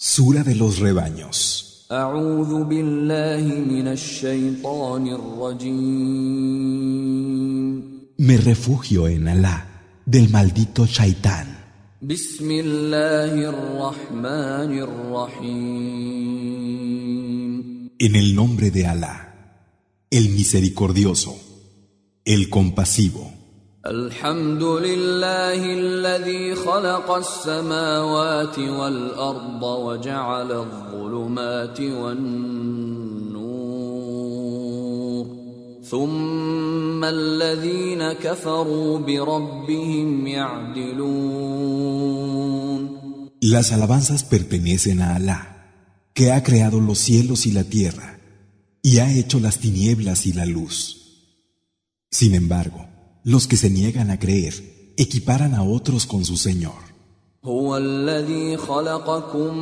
Sura de los rebaños. Me refugio en Alá del maldito Shaitán. En el nombre de Alá, el misericordioso, el compasivo. الحمد لله الذي خلق السماوات والأرض وجعل الظلمات والنور ثم الذين كفروا بربهم يعدلون Las alabanzas pertenecen a Alá, que ha creado los cielos y la tierra, y ha hecho las tinieblas y la luz. Sin embargo, los que se niegan a creer equiparan a otros con su Señor. هو الذي خلقكم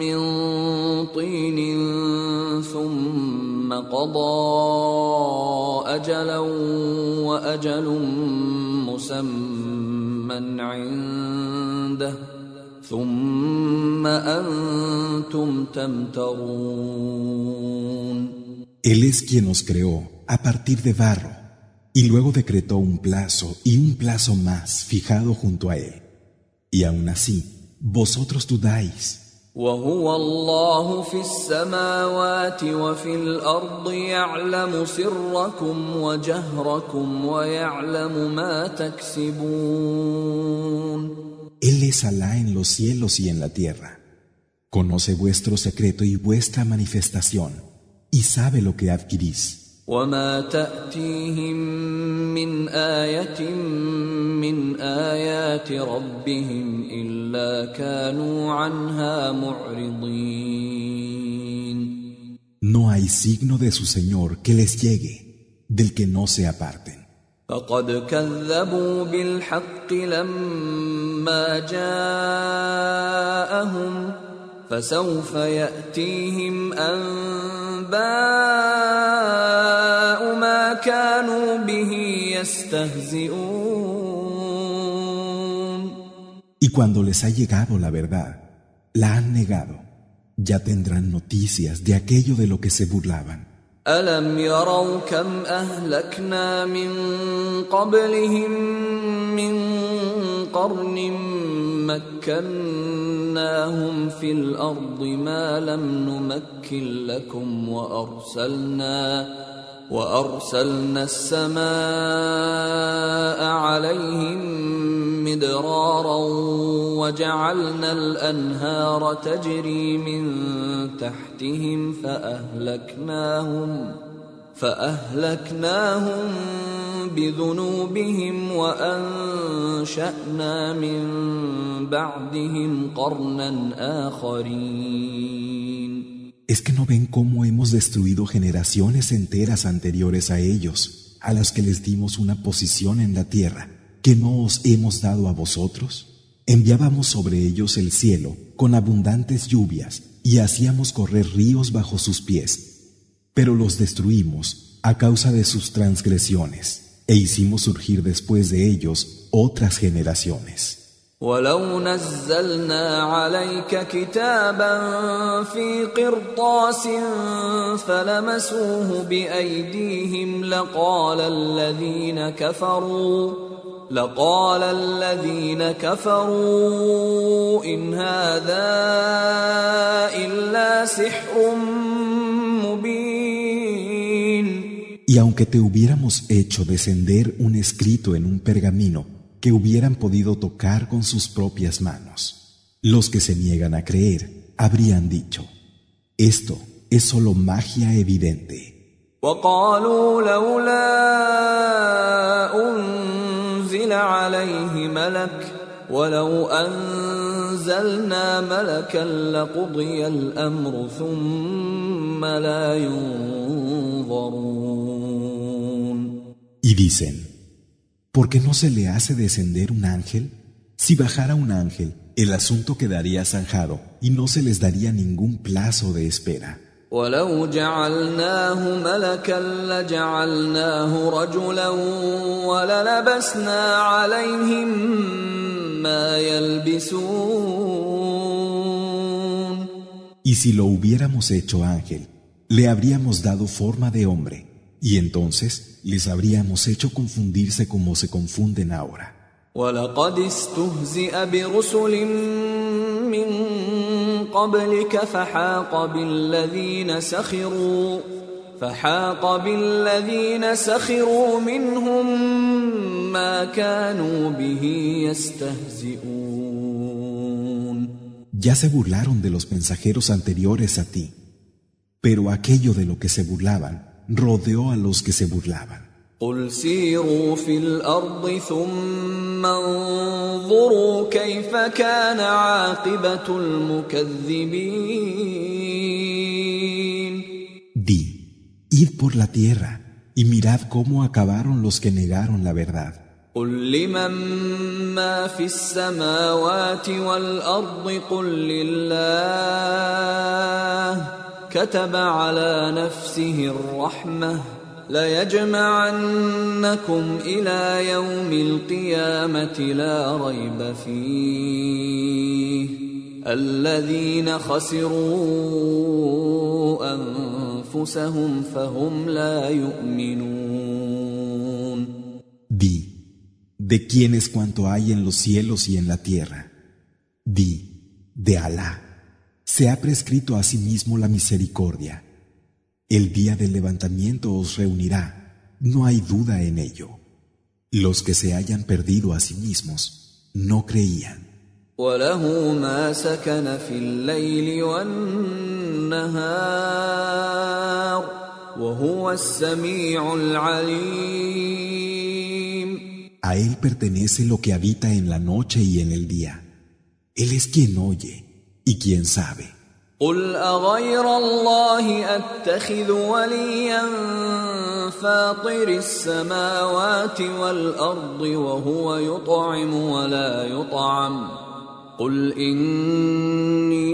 من طين ثم قضى أجلا وأجل مسمى عنده ثم أنتم تمترون Él es quien os creó a partir de barro y luego decretó un plazo y un plazo más fijado junto a él. Y aún así, vosotros dudáis. وهو الله في السماوات وفي الأرض يعلم سركم وجهركم ويعلم ما تكسبون Él es Alá en los cielos y en la tierra. Conoce vuestro secreto y vuestra manifestación, y sabe lo que adquirís. وما تأتيهم من آية من آيات ربهم إلا كانوا عنها معرضين No hay signo de su Señor que les llegue, del que no se aparten. فقد كذبوا بالحق لما جاءهم فسوف يأتيهم أنباء ما كانوا به يستهزئون Y cuando les ha llegado la verdad, la han negado. Ya tendrán noticias de aquello de lo que se burlaban. ألم يروا كم أهلكنا من قبلهم من قرن مكناهم في الأرض ما لم نمكن لكم وأرسلنا وأرسلنا السماء عليهم مدرارا وجعلنا الأنهار تجري من تحتهم فأهلكناهم فأهلكناهم بذنوبهم وأنشأنا من بعدهم قرنا آخرين ¿Es que no ven cómo hemos destruido generaciones enteras anteriores a ellos, a las que les dimos una posición en la tierra, que no os hemos dado a vosotros? Enviábamos sobre ellos el cielo con abundantes lluvias y hacíamos correr ríos bajo sus pies, pero los destruimos a causa de sus transgresiones e hicimos surgir después de ellos otras generaciones. ولو نزلنا عليك كتابا في قرطاس فلمسوه بأيديهم لقال الذين كفروا لقال الذين كفروا إن هذا إلا سحر مبين. Y aunque te hubiéramos hecho descender un escrito en un pergamino que hubieran podido tocar con sus propias manos, los que se niegan a creer habrían dicho, esto es solo magia evidente. وقالوا لولا أنزل عليه ملك ولو أنزلنا ملكا لقضي الأمر ثم لا ينظرون Y dicen, ¿por qué no se le hace descender un ángel? Si bajara un ángel, el asunto quedaría zanjado y no se les daría ningún plazo de espera. ولو جعلناه ملكا لجعلناه رجلا وللبسنا عليهم ما يلبسون Y si lo hubiéramos hecho ángel, le habríamos dado forma de hombre, y entonces les habríamos hecho confundirse como se confunden ahora. ولقد استهزئ برسل من قبلك فحاق بالذين سخروا فحاق بالذين سخروا منهم ما كانوا به يستهزئون Ya se burlaron de los mensajeros anteriores a ti, pero aquello de lo que se burlaban rodeó a los que se burlaban. قل سيروا في الارض ثم انظروا كيف كان عاقبه المكذبين Di, id por la tierra y mirad cómo acabaron los que negaron la verdad. قل لمن ما في السماوات والارض قل لله كتب على نفسه الرحمة ليجمعنكم إلى يوم القيامة لا ريب فيه الذين خسروا أنفسهم فهم لا يؤمنون Di, ¿de quién es cuanto hay en los cielos y en la tierra? Di, de Alá. se ha prescrito a sí mismo la misericordia. El día del levantamiento os reunirá, no hay duda en ello. Los que se hayan perdido a sí mismos no creían. A Él pertenece lo que habita en la noche y en el día. Él es quien oye. Y quien sabe. قل أغير الله أتخذ وليا فاطر السماوات والأرض وهو يطعم ولا يطعم قل إني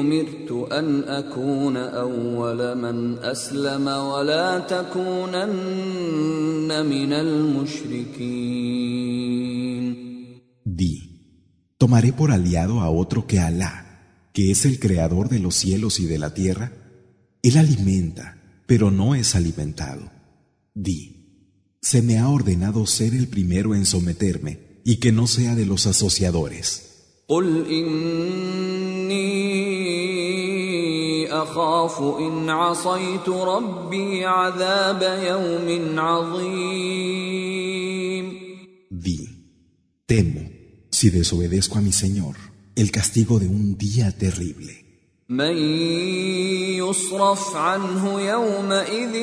أمرت أن أكون أول من أسلم ولا تكونن من المشركين Di, tomaré por aliado a otro que Alá, que es el creador de los cielos y de la tierra, él alimenta, pero no es alimentado. Di, se me ha ordenado ser el primero en someterme y que no sea de los asociadores. Di, temo si desobedezco a mi Señor, el castigo de un día terrible. من يصرف عنه يومئذ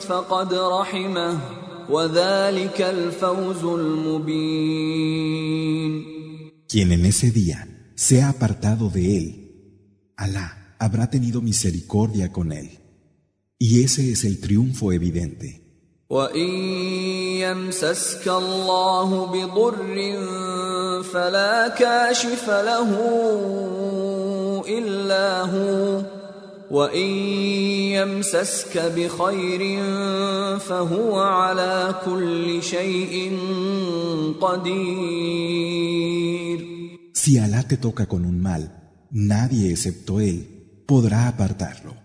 فقد رحمه وذلك الفوز المبين Quien en ese día sea apartado de él, Alá habrá tenido misericordia con él. Y ese es el triunfo evidente. وإن يمسسك الله بضر فلا كاشف له إلا هو وإن يمسسك بخير فهو على كل شيء قدير Si Alá te toca con un mal, nadie excepto él podrá apartarlo.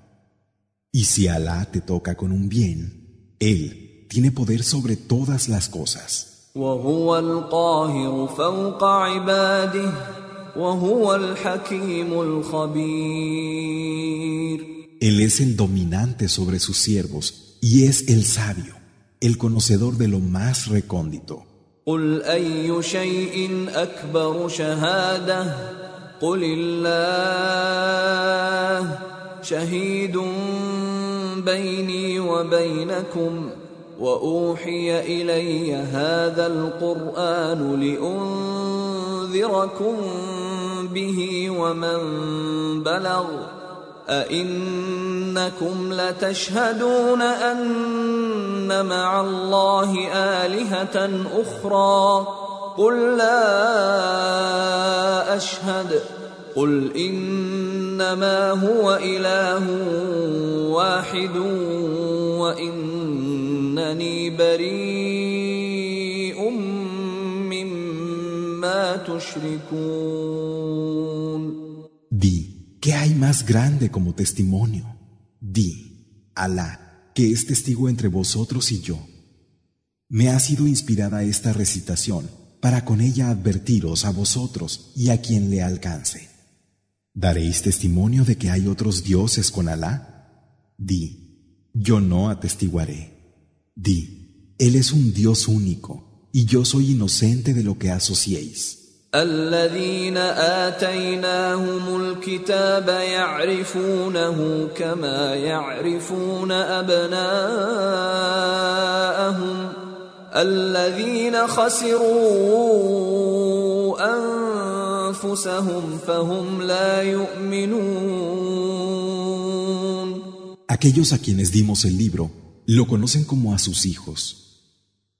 Y si Alá te toca con un bien, él tiene poder sobre todas las cosas. Él es el dominante sobre sus siervos y es el sabio, el conocedor de lo más recóndito. وأوحي إلي هذا القرآن لأنذركم به ومن بلغ أئنكم لتشهدون أن مع الله آلهة أخرى قل لا أشهد قل إنما هو إله واحد وإنني بريء مما تشركون Di, ¿qué hay más grande como testimonio? Di, Alá, que es testigo entre vosotros y yo. Me ha sido inspirada esta recitación para con ella advertiros a vosotros y a quien le alcance. ¿Daréis testimonio de que hay otros dioses con Alá? Di, yo no atestiguaré. Di, Él es un Dios único y yo soy inocente de lo que asociéis. الذين آتيناهم الكتاب يعرفونه كما يعرفون أبناءهم الذين خسروا أنفسهم فهم لا يؤمنون Aquellos a quienes dimos el libro lo conocen como a sus hijos.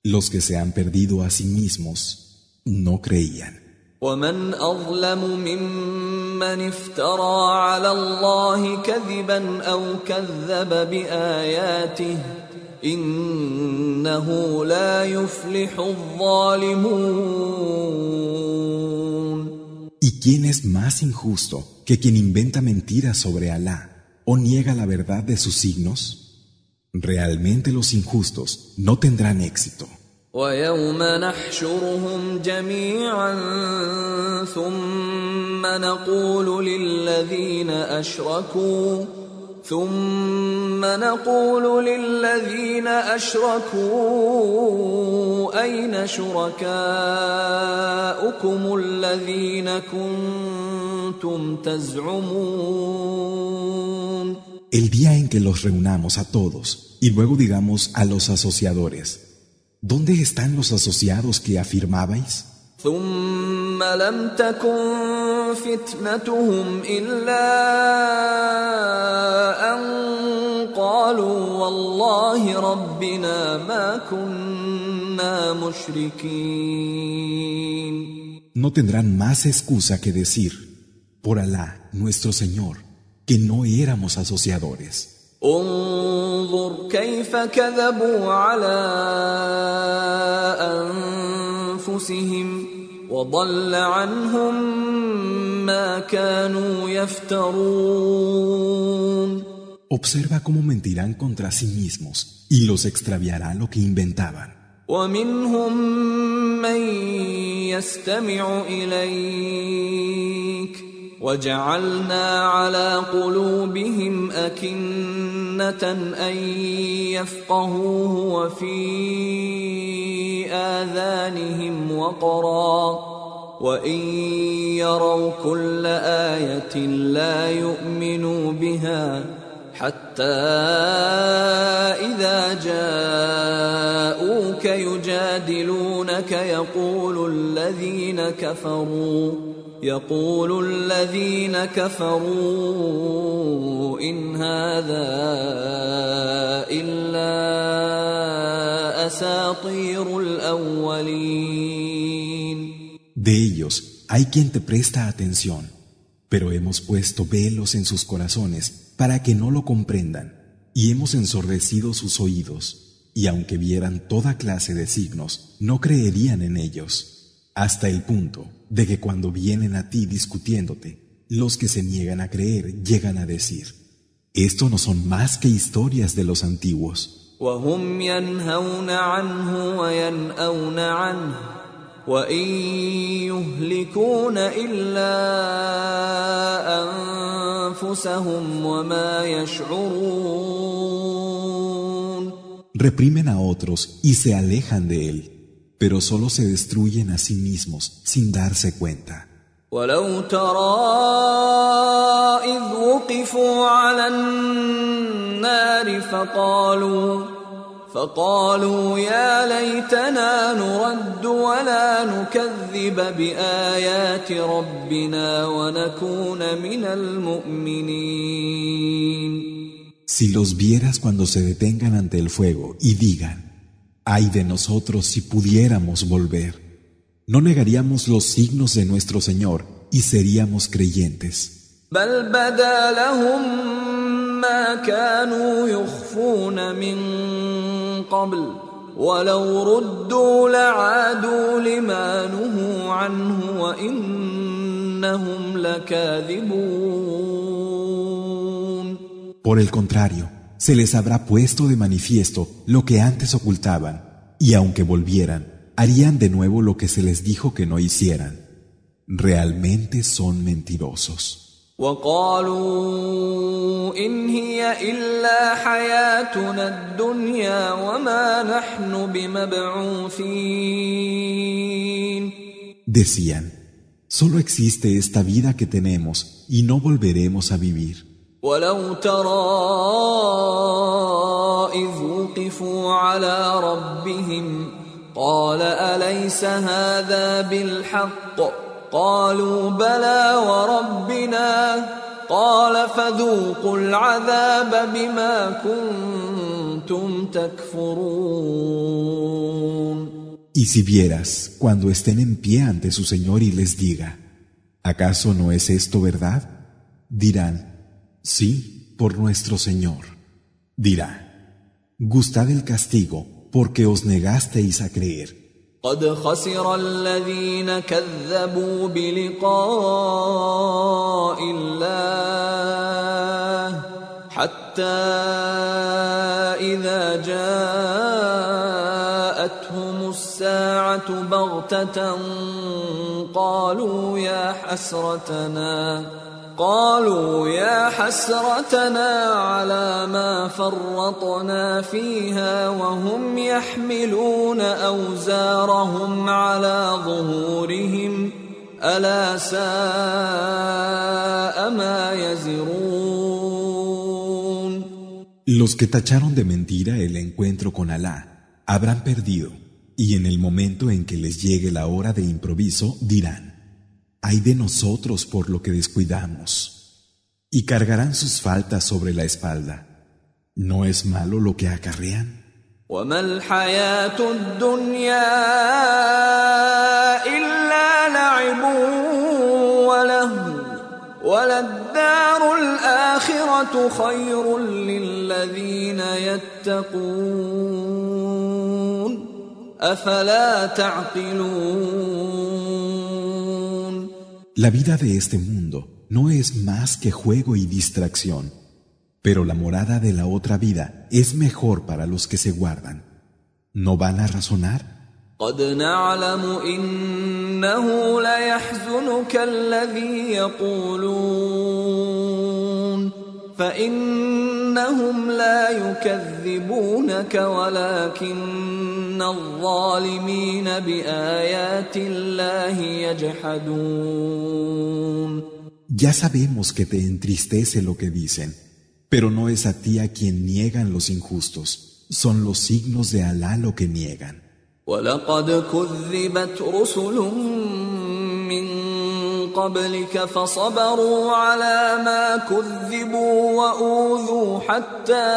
Los que se han perdido a sí mismos no creían. ومن اظلم ممن افترى على الله كذبا او كذب باياته انه لا يفلح الظالمون ¿Y quién es más injusto que quien inventa mentiras sobre Alá o niega la verdad de sus signos? Realmente los injustos no tendrán éxito. ويوم نحشرهم جميعا ثم نقول للذين اشركوا ثم نقول للذين اشركوا اين شركاؤكم الذين كنتم تزعمون El día en que los reunamos a todos y luego digamos a los asociadores ¿Dónde están los asociados que afirmabais? ثم لم تكن فتنتهم إلا أن قالوا والله ربنا ما كنا مشركين No tendrán más excusa que decir, por Alá, nuestro Señor, que no éramos asociadores. انظر كيف كذبوا على انفسهم وضل عنهم ما كانوا يفترون Observa cómo mentirán contra sí mismos y los extraviará lo que inventaban. ومنهم من يستمع اليك وجعلنا على قلوبهم أكنة أن يفقهوه وفي آذانهم وقرا. وإن يروا كل آية لا يؤمنوا بها حتى إذا جاءوك يجادلونك يقول الذين كفروا. يقول الذين كفروا إن هذا إلا أساطير الأولين De ellos hay quien te presta atención, pero hemos puesto velos en sus corazones para que no lo comprendan, y hemos ensordecido sus oídos, y aunque vieran toda clase de signos, no creerían en ellos, hasta el punto de que cuando vienen a ti discutiéndote, los que se niegan a creer llegan a decir, esto no son más que historias de los antiguos. Reprimen a otros y se alejan de él pero solo se destruyen a sí mismos sin darse cuenta. ولو ترى إذ وقفوا على النار فقالوا فقالوا يا ليتنا نرد ولا نكذب بآيات ربنا ونكون من المؤمنين Si los vieras cuando se detengan ante el fuego y digan, ay de nosotros si pudiéramos volver, no negaríamos los signos de nuestro Señor y seríamos creyentes. بل بدا لهم ما كانوا يخفون من قبل ولو ردوا لعادوا لما نهوا عنه وإنهم إنهم لكاذبون Por el contrario, se les habrá puesto de manifiesto lo que antes ocultaban, y aunque volvieran, harían de nuevo lo que se les dijo que no hicieran. Realmente son mentirosos. وقالوا إن هي إلا حياتنا الدنيا وما نحن بمبعوثين Decían, solo existe esta vida que tenemos y no volveremos a vivir. ولو ترى إذ وقفوا على ربهم قال أليس هذا بالحق قالوا بلى وربنا قال فذوقوا العذاب بما كنتم تكفرون Y si vieras, cuando estén en pie ante su Señor y les diga, ¿acaso no es esto verdad? Dirán, sí, por nuestro Señor. Dirá, gustad el castigo porque os negasteis a creer. قد خسر الذين كذبوا بلقاء الله حتى إذا جاءتهم الساعة بغتة قالوا يا حسرتنا قالوا يا حسرتنا على ما فرطنا فيها وهم يحملون اوزارهم على ظهورهم الا ساء ما يزرون Los que tacharon de mentira el encuentro con Alá habrán perdido, y en el momento en que les llegue la hora de improviso dirán, Ay de nosotros por lo que descuidamos. Y cargarán sus faltas sobre la espalda. ¿No es malo lo que acarrean? La vida de este mundo no es más que juego y distracción, pero la morada de la otra vida es mejor para los que se guardan. ¿No van a razonar? قد نعلم إنه ليحزنك الذي يقولون فإنهم لا يكذبونك ولكن الظالمين بآيات الله يجحدون Ya sabemos que te entristece lo que dicen, pero no es a ti a quien niegan los injustos, son los signos de Alá lo que niegan. ولقد كذبت رسل من قبلك فصبروا على ما كذبوا وأوذوا حتى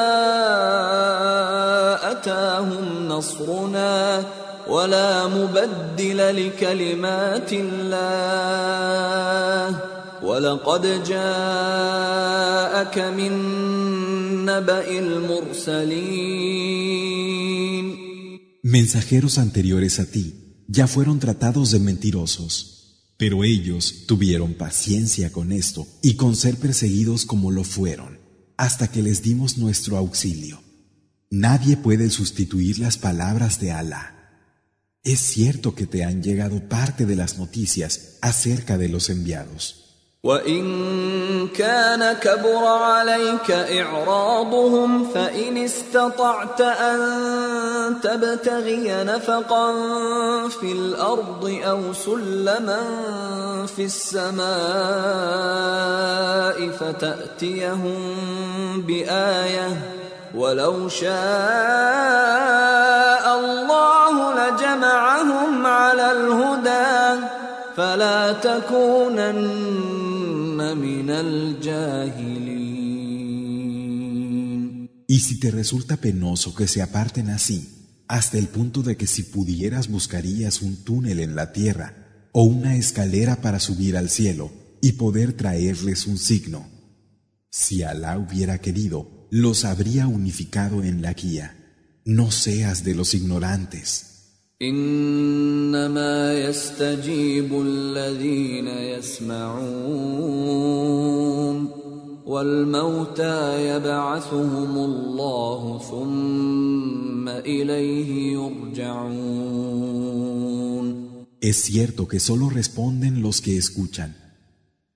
أتاهم نصرنا ولا مبدل لكلمات الله. ولقد جاءك من نبأ المرسلين. Mensajeros anteriores a ti ya fueron tratados de mentirosos, pero ellos tuvieron paciencia con esto y con ser perseguidos como lo fueron, hasta que les dimos nuestro auxilio. Nadie puede sustituir las palabras de Alá. Es cierto que te han llegado parte de las noticias acerca de los enviados. وإن كان كبر عليك إعراضهم فإن استطعت أن تبتغي نفقا في الأرض أو سلما في السماء فتأتيهم بآية ولو شاء الله لجمعهم على الهدى فلا تكونن من الجاهلين Y si te resulta penoso que se aparten así, hasta el punto de que si pudieras buscarías un túnel en la tierra o una escalera para subir al cielo y poder traerles un signo. Si Alá hubiera querido, los habría unificado en la guía. No seas de los ignorantes. انما يستجيب الذين يسمعون والموتى يبعثهم الله ثم اليه يرجعون Es cierto que solo responden los que escuchan.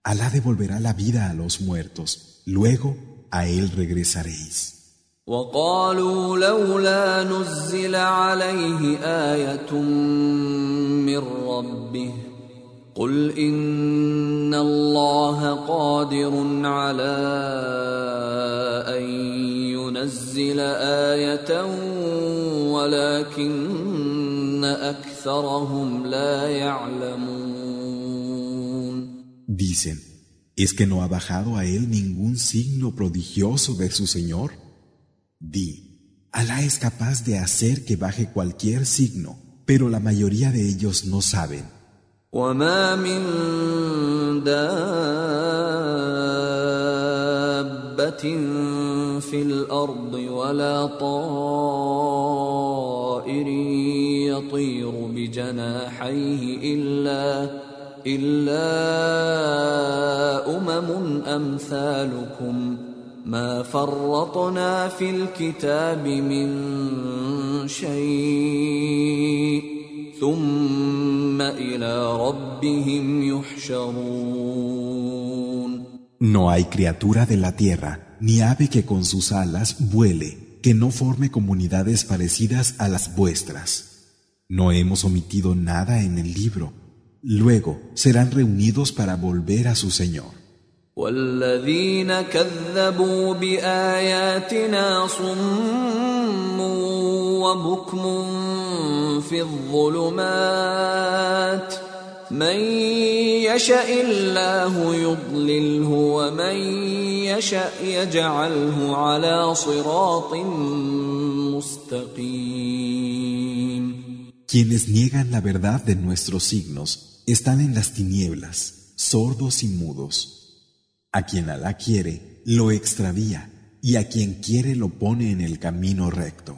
Alá devolverá la vida a los muertos, luego a él regresaréis. وقالوا لولا نزل عليه آية من ربه قل إن الله قادر على أن ينزل آية ولكن أكثرهم لا يعلمون Dicen, ¿es que no ha bajado a él ningún signo prodigioso de su Señor? Di, Alá es capaz de hacer que baje cualquier signo, pero la mayoría de ellos no saben. وما من دابة في الأرض ولا طائر يطير بجناحيه إلا إلا أمم أمثالكم ما فرطنا في الكتاب من شيء ثم إلى ربهم يحشرون No hay criatura de la tierra, ni ave que con sus alas vuele, que no forme comunidades parecidas a las vuestras. No hemos omitido nada en el libro. Luego serán reunidos para volver a su Señor. والذين كذبوا بآياتنا صم وبكم في الظلمات من يشاء الله يضلله ومن يشاء يجعله على صراط مستقيم Quienes niegan la verdad de nuestros signos están en las tinieblas, sordos y mudos. A quien Alá quiere, lo extravía, y a quien quiere lo pone en el camino recto.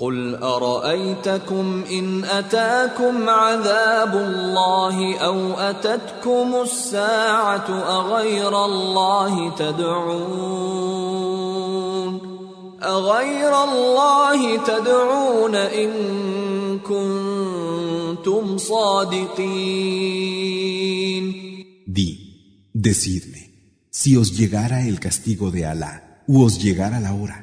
قل أرأيتكم إن أتاكم عذاب الله أو أتتكم الساعة أغير الله تدعون أغير الله تدعون إن كنتم صادقين Di, decidme, si os llegara el castigo de Alá, u os llegara la hora,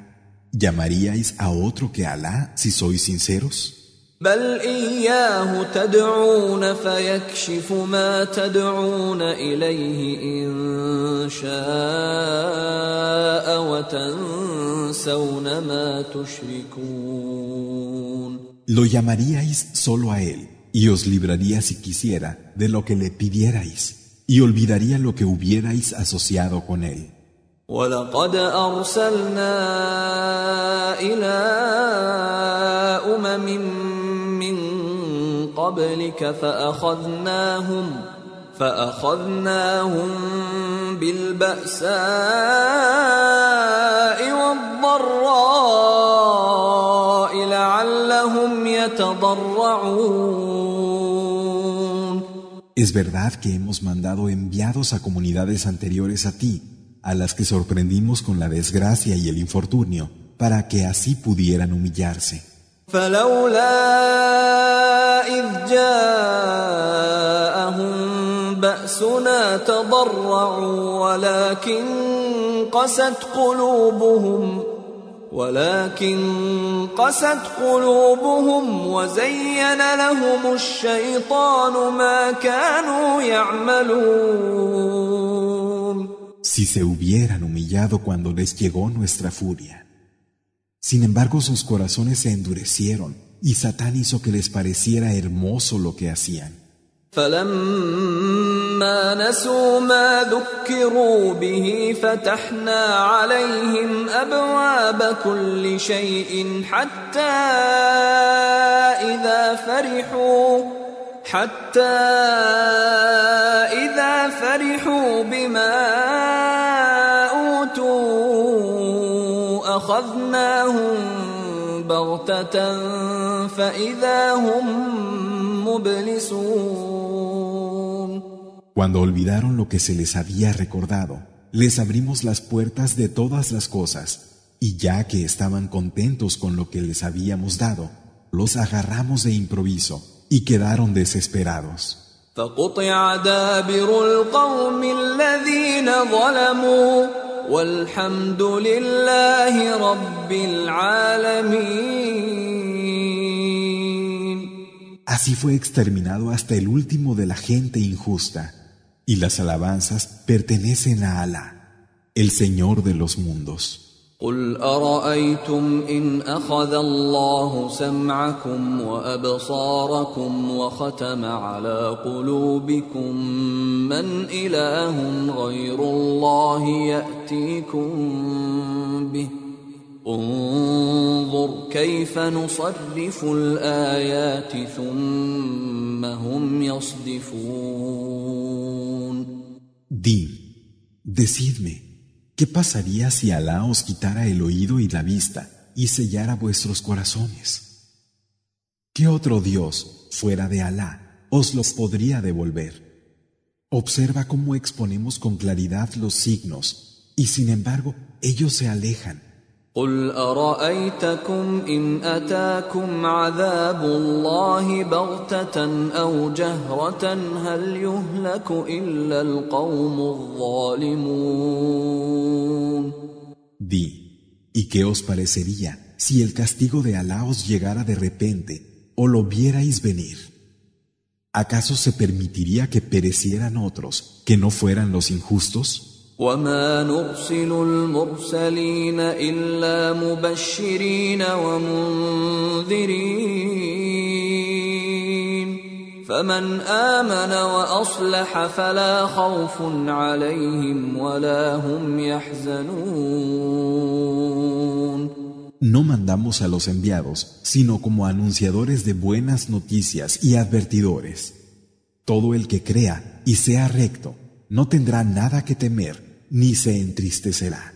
¿llamaríais a otro que Alá si sois sinceros? بل إياه تدعون فيكشف ما تدعون إليه إن شاء وتنسون ما تشركون Lo llamaríais solo a Él, y os libraría si quisiera de lo que le pidierais, Y olvidaría lo que hubierais asociado con Él. ولقد أرسلنا إلى أمم من قبلك فأخذناهم فأخذناهم بالبأساء والضراء لعلهم يتضرعون Es verdad que hemos mandado enviados a comunidades anteriores a ti, a las que sorprendimos con la desgracia y el infortunio, para que así pudieran humillarse. ولكن قست قلوبهم ولكن قست قلوبهم وزين لهم الشيطان ما كانوا يعملون Si se hubieran humillado cuando les llegó nuestra furia. Sin embargo, sus corazones se endurecieron y Satán hizo que les pareciera hermoso lo que hacían. فلما نسوا ما ذكروا به فتحنا عليهم أبواب كل شيء حتى إذا فرحوا حتى إذا فرحوا بما أوتوا أخذناهم بغتة فإذا هم مبلسون. Cuando olvidaron lo que se les había recordado, les abrimos las puertas de todas las cosas, y ya que estaban contentos con lo que les habíamos dado, los agarramos de improviso y quedaron desesperados. Así fue exterminado hasta el último de la gente injusta. Y las alabanzas pertenecen a Alá, el Señor de los mundos. قل ارايتم ان اخذ الله سمعكم وابصاركم وختم على قلوبكم من اله غير الله ياتيكم به انظر كيف نصرف الايات ثم هم يصدفون Di, decidme, ¿qué pasaría si Alá os quitara el oído y la vista y sellara vuestros corazones? ¿Qué otro Dios, fuera de Alá, os los podría devolver? Observa cómo exponemos con claridad los signos, y sin embargo ellos se alejan. قل ارايتكم ان اتاكم عذاب الله بغته او جهره هل يهلك الا القوم الظالمون Di, ¿y qué os parecería si el castigo de Alá os llegara de repente o lo vierais venir? ¿Acaso se permitiría que perecieran otros que no fueran los injustos? وما نرسل المرسلين الا مبشرين ومنذرين فمن امن واصلح فلا خوف عليهم ولا هم يحزنون No mandamos a los enviados, sino como anunciadores de buenas noticias y advertidores. Todo el que crea y sea recto no tendrá nada que temer ni se entristecerá.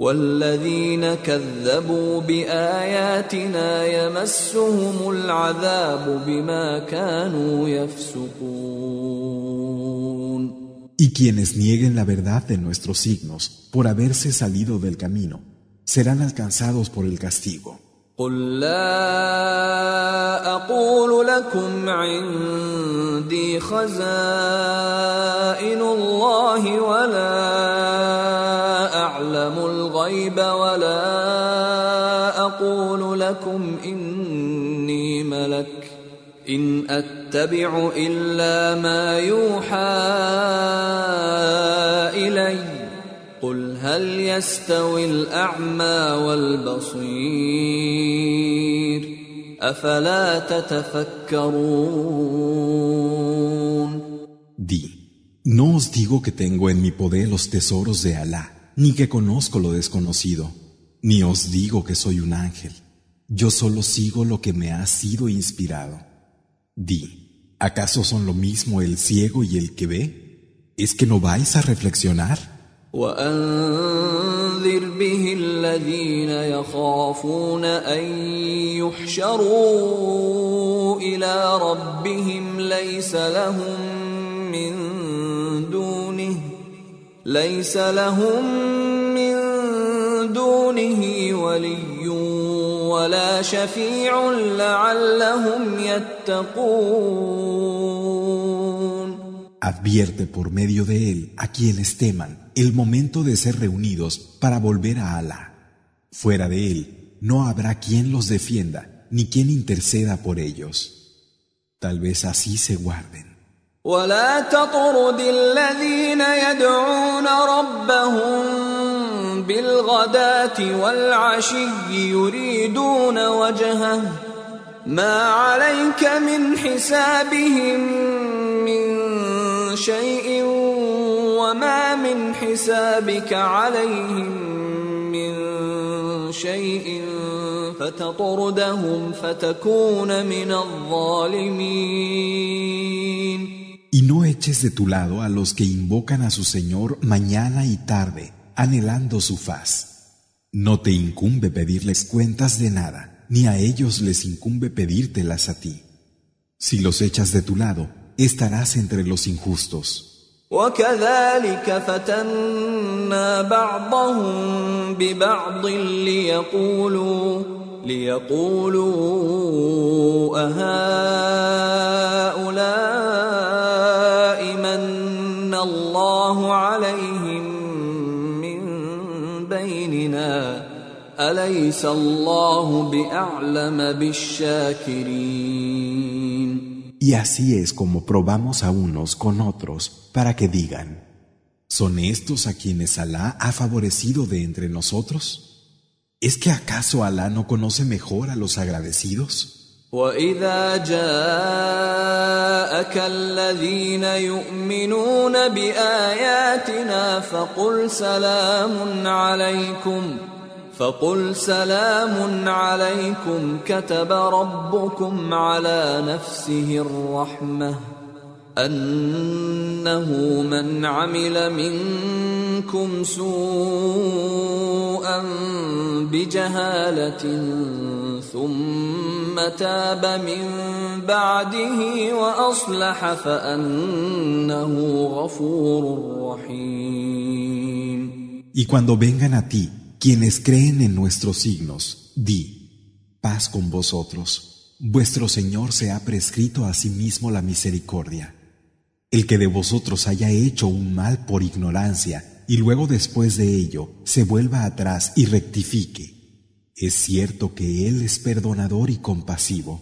والذين كذبوا باياتنا يمسهم العذاب بما كانوا يفسقون Y quienes nieguen la verdad de nuestros signos por haberse salido del camino, serán alcanzados por el castigo. قل لا أقول لكم عندي خزائن الله ولا اعلم الغيب ولا أقول لكم اني ملك ان اتبع الا ما يوحى الي هل يستوي الاعمى والبصير افلا تتفكرون Di, no os digo que tengo en mi poder los tesoros de Alá, ni que conozco lo desconocido, ni os digo que soy un ángel. Yo solo sigo lo que me ha sido inspirado. Di, ¿acaso son lo mismo el ciego y el que ve? ¿Es que no vais a reflexionar? وأنذر به الذين يخافون أن يحشروا إلى ربهم ليس لهم من دونه ليس لهم من دونه ولي ولا شفيع لعلهم يتقون. Advierte por medio de él a quienes teman el momento de ser reunidos para volver a Alá. Fuera de él no habrá quien los defienda ni quien interceda por ellos. Tal vez así se guarden. ولا تطرد الذين يدعون ربهم بالغداة والعشي يريدون وجهه ما عليك من حسابهم من شيء وما من حسابك عليهم من شيء فتطردهم فتكون من الظالمين Y no eches de tu lado a los que invocan a su Señor mañana y tarde, anhelando su faz. No te incumbe pedirles cuentas de nada, ni a ellos les incumbe pedírtelas a ti. Si los echas de tu lado, estarás entre los injustos. وكذلك فتنا بعضهم ببعض ليقولوا ليقولوا أهؤلاء من الله عليهم من بيننا أليس الله بأعلم بالشاكرين Y así es como probamos a unos con otros para que digan, ¿son estos a quienes Alá ha favorecido de entre nosotros? ¿Es que acaso Alá no conoce mejor a los agradecidos? فقل سلام عليكم كتب ربكم على نفسه الرحمة أنه من عمل منكم سوءا بجهالة ثم تاب من بعده وأصلح فأنه غفور رحيم. Y cuando vengan a ti Quienes creen en nuestros signos, di, paz con vosotros. Vuestro Señor se ha prescrito a sí mismo la misericordia. El que de vosotros haya hecho un mal por ignorancia y luego después de ello se vuelva atrás y rectifique, es cierto que Él es perdonador y compasivo.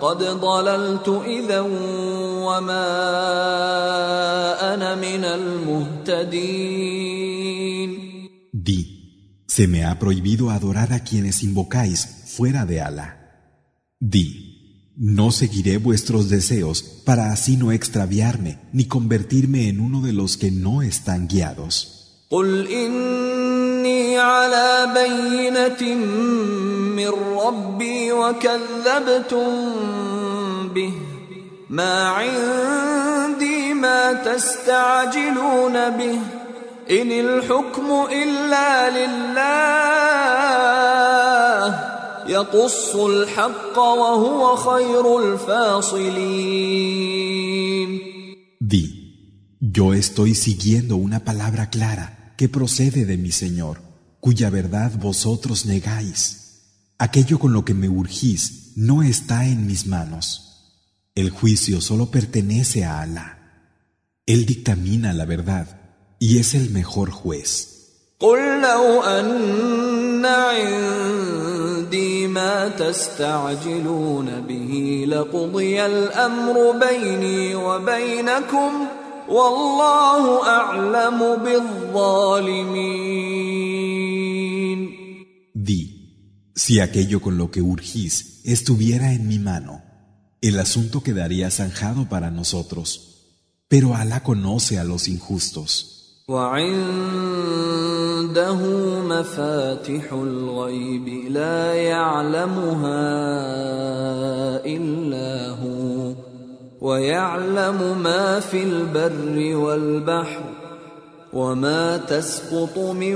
قد ضللت إذا Di, se me ha prohibido adorar a quienes invocáis fuera de Alá. Di, no seguiré vuestros deseos para así no extraviarme ni convertirme en uno de los que no están guiados. ما عندي ما تستعجلون به. إن الحكم إلا لله. يقص الحق وهو خير الفاصلين. Di, yo estoy siguiendo una palabra clara que procede de mi Señor, cuya verdad vosotros negáis. Aquello con lo que me urgís no está en mis manos. El juicio solo pertenece a Alá. Él dictamina la verdad y es el mejor juez. قل لو أن عندي ما تستعجلون به لقضي الأمر بيني وبينكم والله أعلم بالظالمين. Di, si aquello con lo que urgís estuviera en mi mano, el asunto quedaría zanjado para nosotros, pero Alá conoce a los injustos. وعنده مفاتح الغيب لا يعلمها إلا هو ويعلم ما في البر والبحر وما تسقط من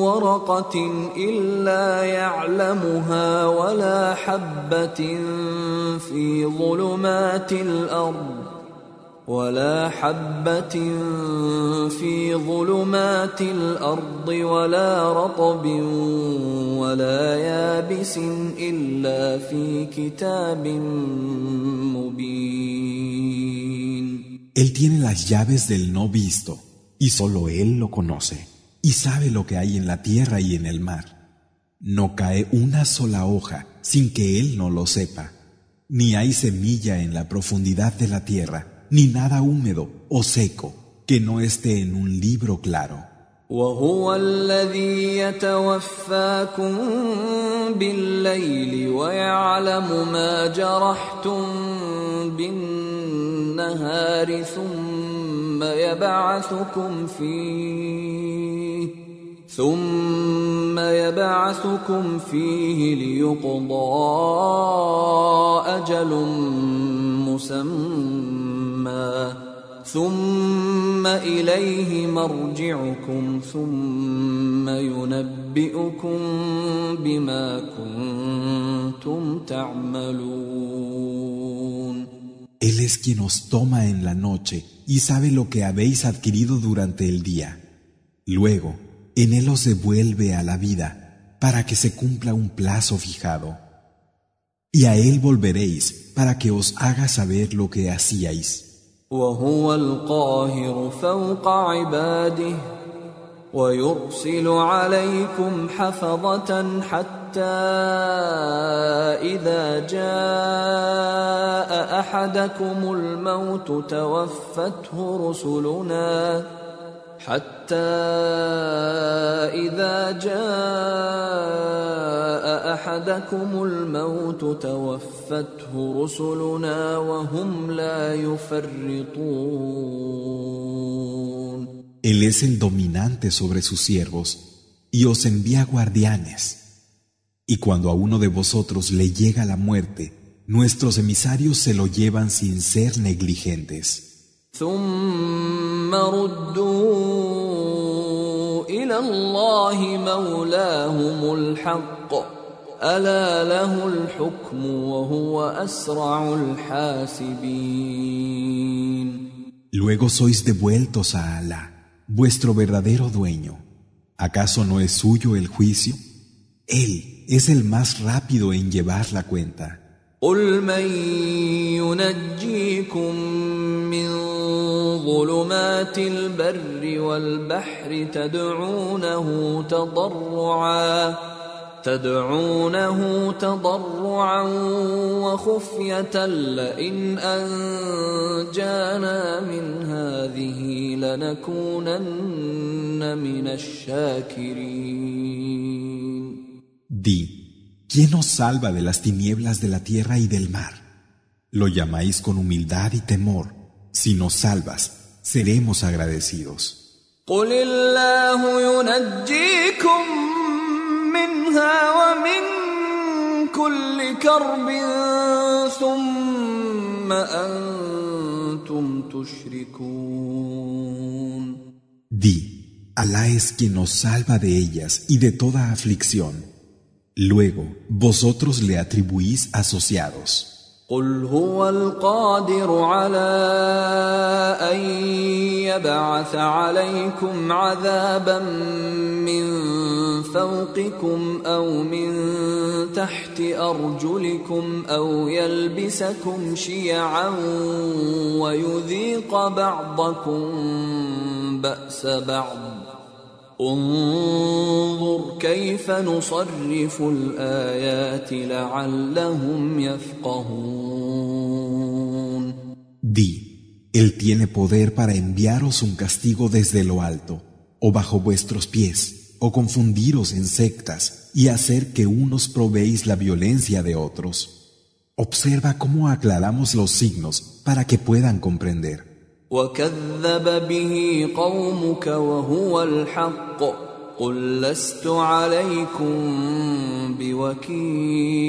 ورقة إلا يعلمها ولا حبة في ظلمات الأرض ولا حبة في ظلمات الأرض ولا رطب ولا يابس إلا في كتاب مبين Él tiene las llaves del no visto y solo Él lo conoce, y sabe lo que hay en la tierra y en el mar. No cae una sola hoja sin que Él no lo sepa, ni hay semilla en la profundidad de la tierra, ni nada húmedo o seco que no esté en un libro claro. وهو الذي يتوفاكم بالليل ويعلم ما جرحتم بالنهار ثم يبعثكم فيه ثم يبعثكم فيه ليقضى أجل مسمى ثم اليه مرجعكم ثم ينبئكم بما كنتم تعملون Él es quien os toma en la noche y sabe lo que habéis adquirido durante el día. Luego, en Él os devuelve a la vida para que se cumpla un plazo fijado. Y a Él volveréis para que os haga saber lo que hacíais. وهو القاهر فوق عباده ويرسل عليكم حفظة حتى إذا جاء أحدكم الموت توفته رسلنا حتى إذا جاء أحدكم الموت توفته رسلنا وهم لا يفرطون Él es el dominante sobre sus siervos y os envía guardianes. Y cuando a uno de vosotros le llega la muerte, nuestros emisarios se lo llevan sin ser negligentes. ثم ردوا إلى الله مولاهم الحق ألا له الحكم وهو أسرع الحاسبين Luego sois devueltos a Alá, vuestro verdadero dueño. ¿Acaso no es suyo el juicio? Él es el más rápido en llevar la cuenta. قل من ينجيكم من ظلمات البر والبحر تدعونه تضرعا تدعونه تضرعا وخفية لئن أنجانا من هذه لنكونن من الشاكرين Di, ¿quién os salva de las tinieblas de la tierra y del mar? Lo llamáis con humildad y temor. Si nos salvas, seremos agradecidos. قل الله ينجيكم منها ومن كل كرب ثم أنتم تشركون Di, Alá es quien nos salva de ellas y de toda aflicción. Luego, vosotros le atribuís asociados. قل هو القادر على ان يبعث عليكم عذابا من فوقكم أو من تحت ارجلكم أو يلبسكم شيعا ويذيق بعضكم باس بعض انظر كيف نصرف الايات لعلهم يفقهون Di, Él tiene poder para enviaros un castigo desde lo alto, o bajo vuestros pies, o confundiros en sectas y hacer que unos probéis la violencia de otros. Observa cómo aclaramos los signos para que puedan comprender. وكذب به قومك وهو الحق قل لست عليكم بوكيل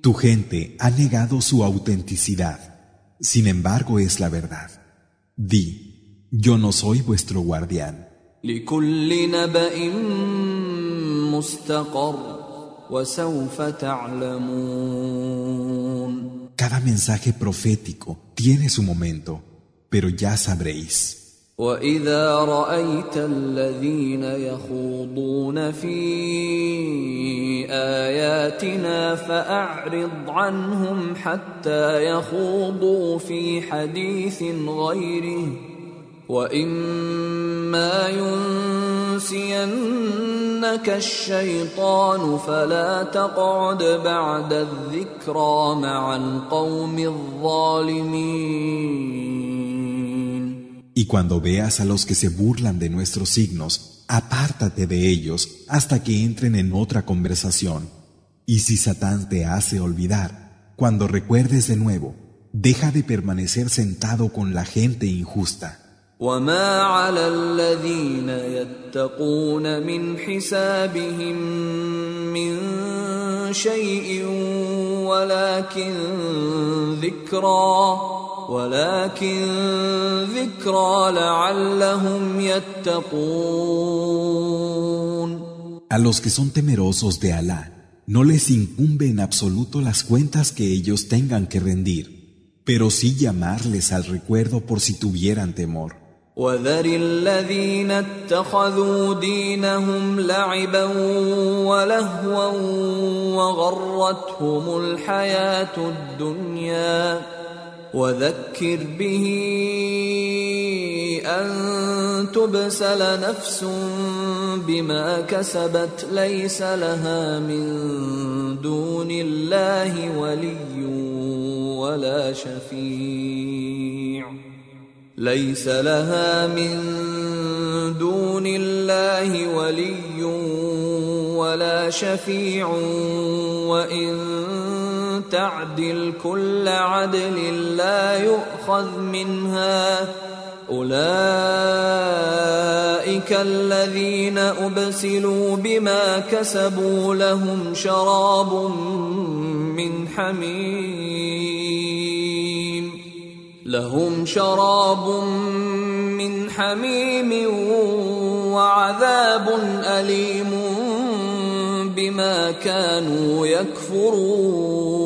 Tu gente ha negado su autenticidad. Sin embargo, es la verdad. Di, yo no soy vuestro guardián. لكل نبأ مستقر وسوف تعلمون Cada mensaje profético tiene su momento, pero ya sabréis. واذا رايت الذين يخوضون في اياتنا فاعرض عنهم حتى يخوضوا في حديث غيره واما ينسينك الشيطان فلا تقعد بعد الذكرى مع القوم الظالمين Y cuando veas a los que se burlan de nuestros signos, apártate de ellos hasta que entren en otra conversación. Y si Satán te hace olvidar, cuando recuerdes de nuevo, deja de permanecer sentado con la gente injusta. وما على الذين يتقون من حسابهم من شيء ولكن ذكرى ولكن ذكرى لعلهم يتقون A los que son temerosos de Alá, no les incumbe en absoluto las cuentas que ellos tengan que rendir, pero sí llamarles al recuerdo por si tuvieran temor. وذر الذين اتخذوا دينهم لعبا ولهوا وغرتهم الحياة الدنيا. وذكر به أن تبسل نفس بما كسبت ليس لها من دون الله ولي ولا شفيع. ليس لها من دون الله ولي ولا شفيع وإن تعدل كل عدل لا يؤخذ منها أولئك الذين أبسلوا بما كسبوا لهم شراب من حميم لهم شراب من حميم وعذاب أليم بما كانوا يكفرون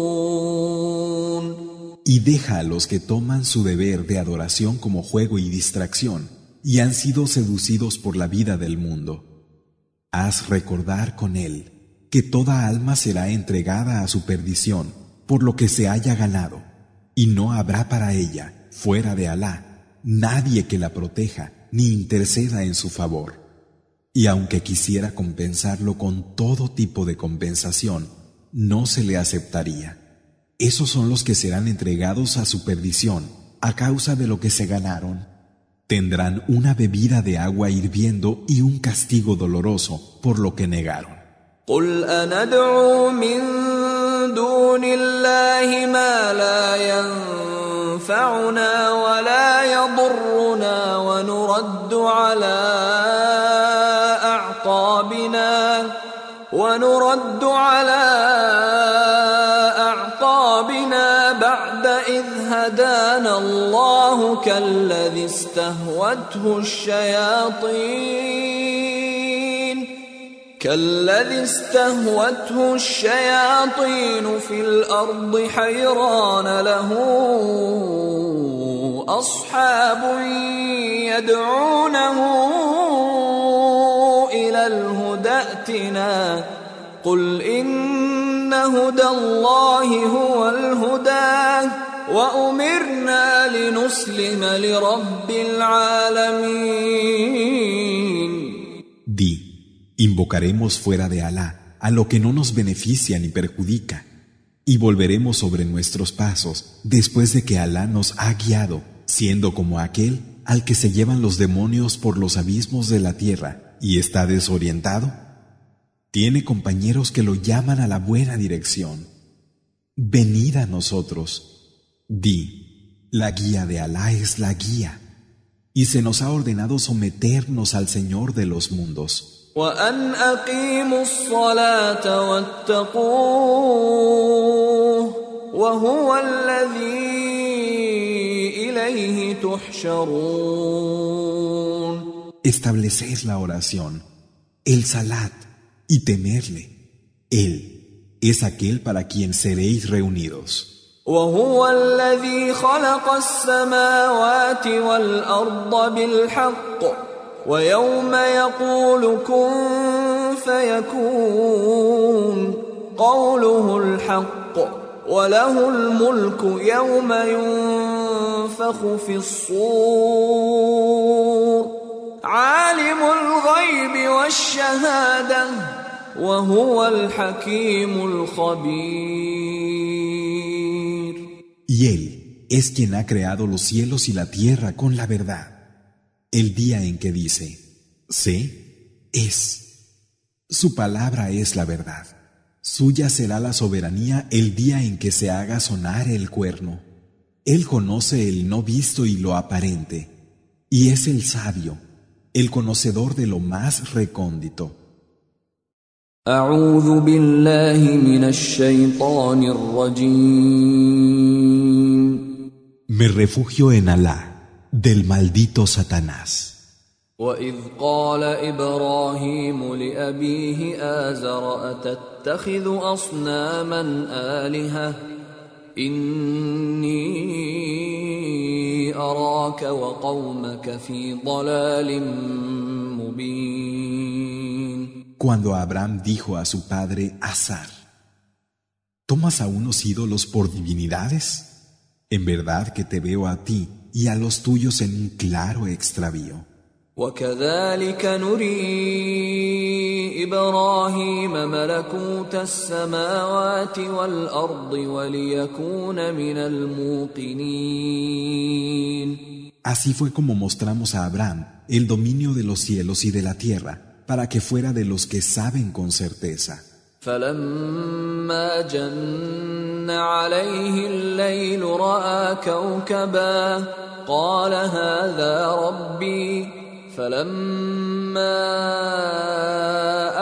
Y deja a los que toman su deber de adoración como juego y distracción y han sido seducidos por la vida del mundo. Haz recordar con él que toda alma será entregada a su perdición por lo que se haya ganado, y no habrá para ella, fuera de Alá, nadie que la proteja ni interceda en su favor. Y aunque quisiera compensarlo con todo tipo de compensación, no se le aceptaría. Esos son los que serán entregados a su perdición a causa de lo que se ganaron. Tendrán una bebida de agua hirviendo y un castigo doloroso por lo que negaron. دون الله ما لا ينفعنا ولا يضرنا ونرد على أعقابنا ونرد على أعقابنا بعد إذ هدانا الله كالذي استهوته الشياطين. كالذي استهوته الشياطين في الأرض حيران له أصحاب يدعونه إلى الهدى ائتنا. قل إن هدى الله هو الهدى وأمرنا لنسلم لرب العالمين. Invocaremos fuera de Alá a lo que no nos beneficia ni perjudica, y volveremos sobre nuestros pasos después de que Alá nos ha guiado, siendo como aquel al que se llevan los demonios por los abismos de la tierra y está desorientado. Tiene compañeros que lo llaman a la buena dirección. Venid a nosotros. Di, la guía de Alá es la guía. Y se nos ha ordenado someternos al Señor de los mundos. وأن أقيموا الصلاة واتقوه وهو الذي إليه تحشرون Estableced la oración, el salat y temerle. Él es aquel para quien seréis reunidos. وهو الذي خلق السماوات والأرض بالحق ويوم يقول كن فيكون قوله الحق وله الملك يوم ينفخ في الصور عالم الغيب والشهادة وهو الحكيم الخبير Y Él es quien ha creado los cielos y la tierra con la verdad. El día en que dice, sé, es. Su palabra es la verdad. Suya será la soberanía el día en que se haga sonar el cuerno. Él conoce el no visto y lo aparente, y es el sabio, el conocedor de lo más recóndito. Me refugio en Alá, del maldito Satanás. وإذ قال إبراهيم لأبيه آزر أتتخذ أصناما آلهة إني أراك وقومك في ضلال مبين Cuando Abraham dijo a su padre Azar, ¿tomas a unos ídolos por divinidades? En verdad que te veo a ti y a los tuyos en un claro extravío. وكذلك نري ابراهيم ملكوت السماوات والارض وليكون من الموقنين Así fue como mostramos a Abraham el dominio de los cielos y de la tierra para que fuera de los que saben con certeza. فلما جن عليه الليل راى كوكبا قال هذا ربي فلما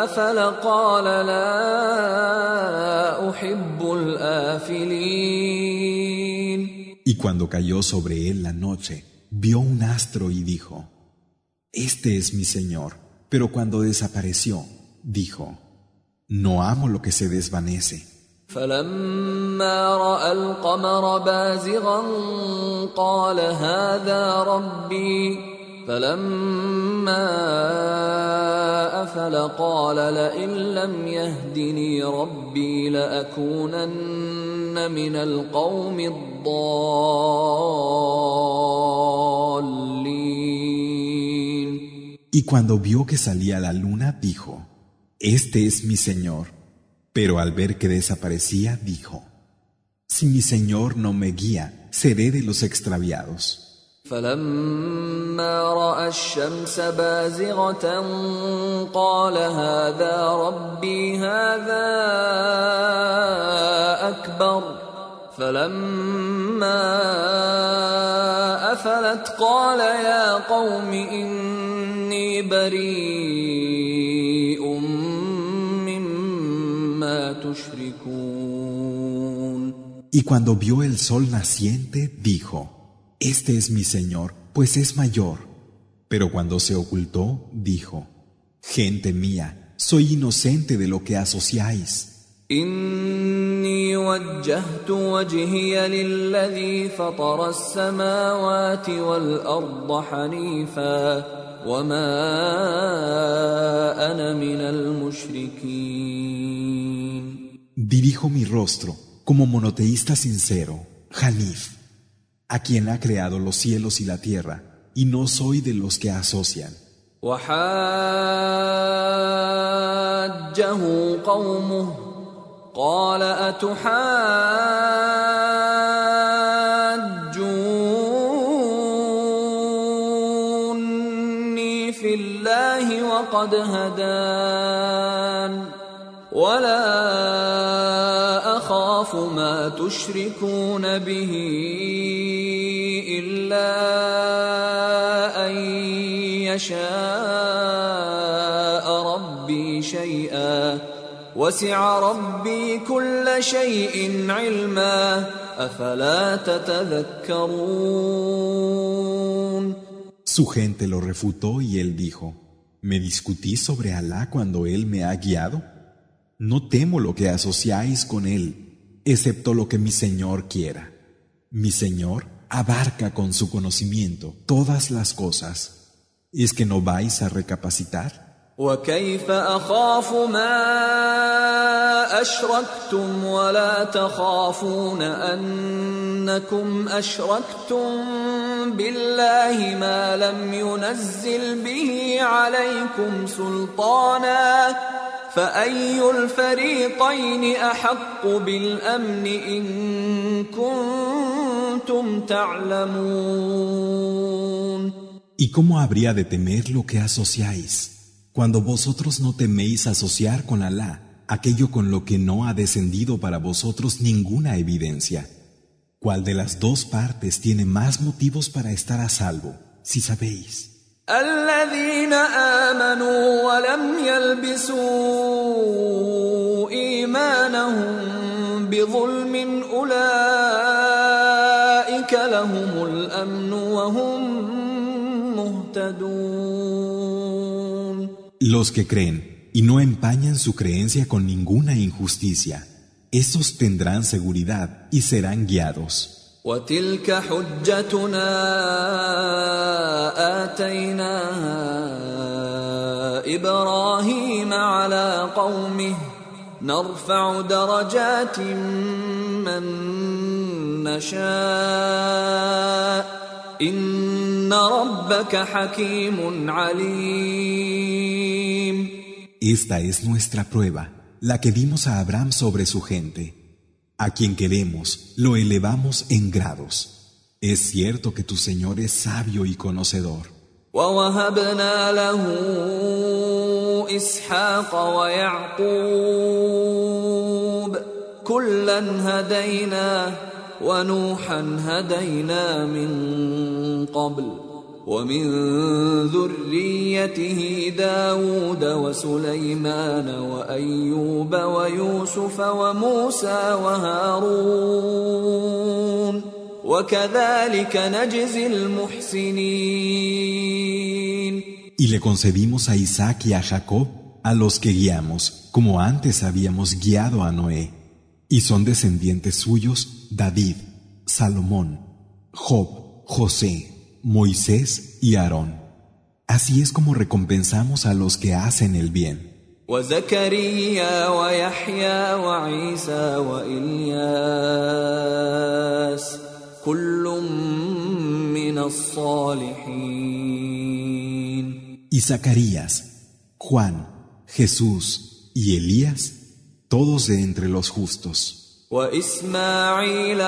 أفل قال لا أحب الآفلين Y cuando cayó sobre él la noche, vio un astro y dijo, Este es mi Señor. Pero cuando desapareció, dijo, No amo lo que se desvanece. فلما رأى القمر بازغا قال هذا ربي فلما أفل قال لئن لم يهدني ربي لأكونن من القوم الضالين Y cuando vio que salía la luna, dijo, Este es mi Señor. Pero al ver que desaparecía, dijo, Si mi Señor no me guía, seré de los extraviados. فلما راى الشمس بازغه قال هذا ربي هذا اكبر فلما افلت قال يا قوم اني بريء Y cuando vio el sol naciente, dijo, Este es mi Señor, pues es mayor. Pero cuando se ocultó, dijo, Gente mía, soy inocente de lo que asociáis. إني وجهت وجهي للذي فطر السماوات والأرض حنيفا وما أنا من المشركين Dirijo mi rostro como monoteísta sincero, Hanif, a quien ha creado los cielos y la tierra, y no soy de los que asocian. وحاجه قومه قال أتحاجوني في الله وقد هدان ولا أخاف ما تشركون به إلا أن يشاء ربي شيئا وسع ربي كل شيء علما أفلا تتذكرون Su gente lo refutó y él dijo, ¿me discutís sobre Alá cuando Él me ha guiado? No temo lo que asociáis con Él, excepto lo que mi Señor quiera. Mi Señor abarca con su conocimiento todas las cosas. ¿Es que no vais a recapacitar? وكيف اخاف ما اشركتم ولا تخافون انكم اشركتم بالله ما لم ينزل به عليكم سلطانا فاي الفريقين احق بالامن ان كنتم تعلمون ¿Y cómo habría de temer lo que asociáis? Cuando vosotros no teméis asociar con Alá aquello con lo que no ha descendido para vosotros ninguna evidencia. ¿Cuál de las dos partes tiene más motivos para estar a salvo, si sabéis? الذين آمنوا ولم يلبسوا إيمانهم بظلم أولئك لهم الأمن وهم Los que creen y no empañan su creencia con ninguna injusticia, esos tendrán seguridad y serán guiados. وتلك حجتنا آتينا إبراهيم على قومه. نرفع درجات من نشاء. إن ربك حكيم عليم. Esta es nuestra prueba, la que dimos a Abraham sobre su gente. A quien queremos, lo elevamos en grados. Es cierto que tu Señor es sabio y conocedor. ونوحا هدينا من قبل ومن ذريته داود وسليمان وأيوب ويوسف وموسى وهارون وكذلك نجزي المحسنين Y le concedimos a Isaac y a Jacob a los que guiamos, como antes habíamos guiado a Noé. Y son descendientes suyos David, Salomón, Job, José, Moisés y Aarón. Así es como recompensamos a los que hacen el bien. Y Zacarías, Juan, Jesús y Elías todos de entre los justos. وإسماعيل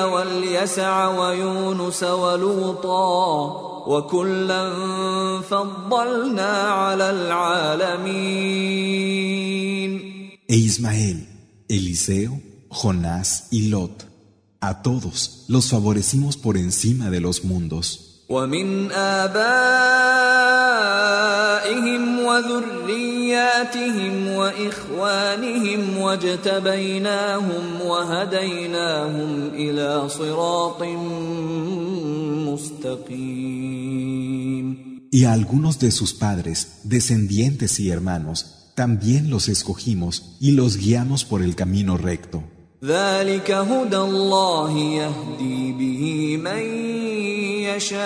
فضلنا على العالمين E Ismael, Eliseo, Jonás y Lot. A todos los favorecimos por encima de los mundos. ومن آبائهم وذرياتهم وإخوانهم واجتبيناهم وهديناهم إلى صراط مستقيم Y a algunos de sus padres, descendientes y hermanos, también los escogimos y los guiamos por el camino recto. ذلك هدى الله يهدي به من يشاء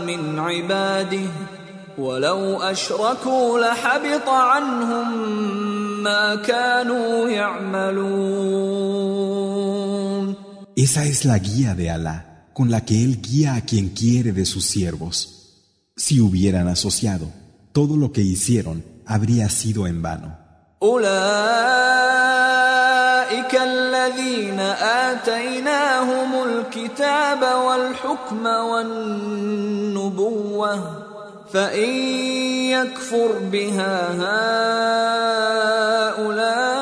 من عباده ولو أشركوا لحبط عنهم ما كانوا يعملون Esa es la guía de Alá, con la que Él guía a quien quiere de sus siervos. Si hubieran asociado, todo lo que hicieron habría sido en vano. أولئك الذين آتيناهم الكتاب والحكم والنبوة فإن يكفر بها هؤلاء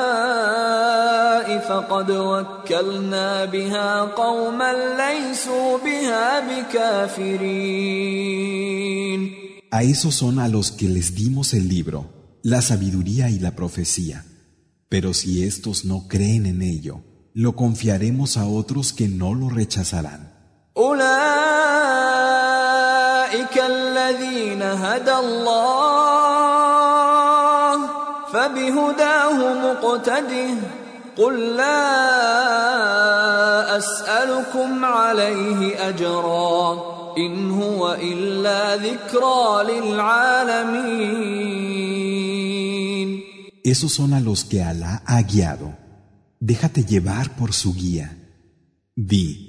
فقد وكلنا بها قوما ليسوا بها بكافرين A esos son a los que les dimos el libro, la sabiduría y la profecía. Pero si estos no creen en ello, lo confiaremos a otros que no lo rechazarán. Esos son a los que Alá ha guiado. Déjate llevar por su guía. Di,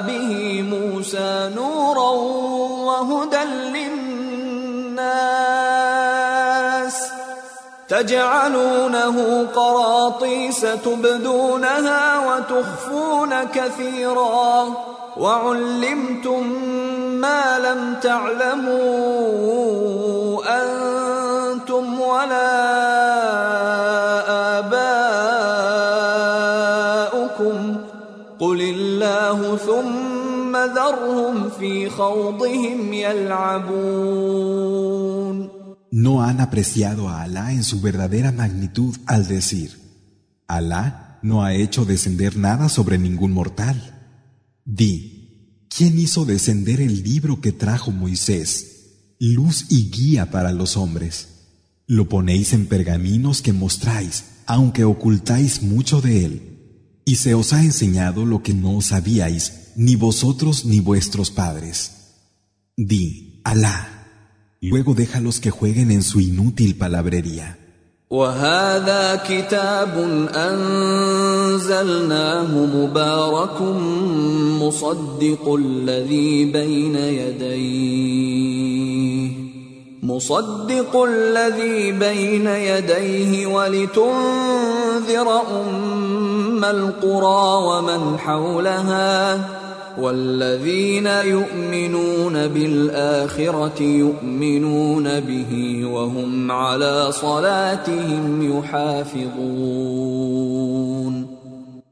به موسى نورا وهدى للناس تجعلونه قراطيس تبدونها وتخفون كثيرا وعلمتم ما لم تعلموا أنتم ولا الله ثم ذرهم في خوضهم يلعبون No han apreciado a Alá en su verdadera magnitud al decir, Alá no ha hecho descender nada sobre ningún mortal. Di, ¿quién hizo descender el libro que trajo Moisés, luz y guía para los hombres? Lo ponéis en pergaminos que mostráis, aunque ocultáis mucho de él. Y se os ha enseñado lo que no sabíais, ni vosotros ni vuestros padres. Di, Alá. Luego déjalos que jueguen en su inútil palabrería. وهذا كتاب انزلناه مبارك مصدق الذي بين يديه مصدق الذي بين يديه ولتنذر أم القرى ومن حولها والذين يؤمنون بالآخرة يؤمنون به وهم على صلاتهم يحافظون.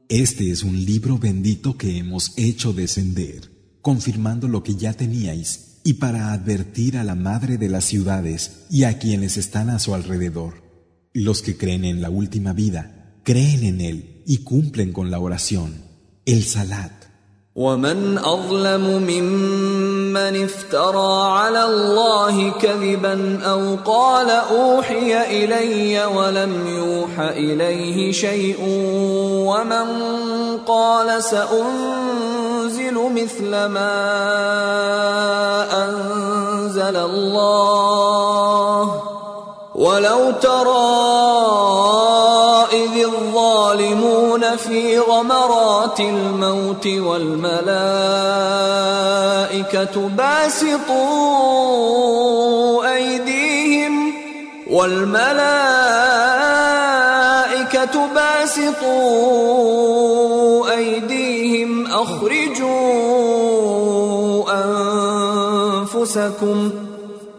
Este es un libro bendito que hemos hecho descender, confirmando lo que ya teníais y para advertir a la madre de las ciudades y a quienes están a su alrededor. Los que creen en la última vida, creen en él y cumplen con la oración, el salat. ومن اظلم ممن افترى على الله كذبا او قال اوحي الي ولم يوح اليه شيء ومن قال سانزل مثل ما أنزل الله. ولو ترى اذ الظالمون في غمرات الموت والملائكة باسطوا أيديهم والملائكة باسطوا أنفسكم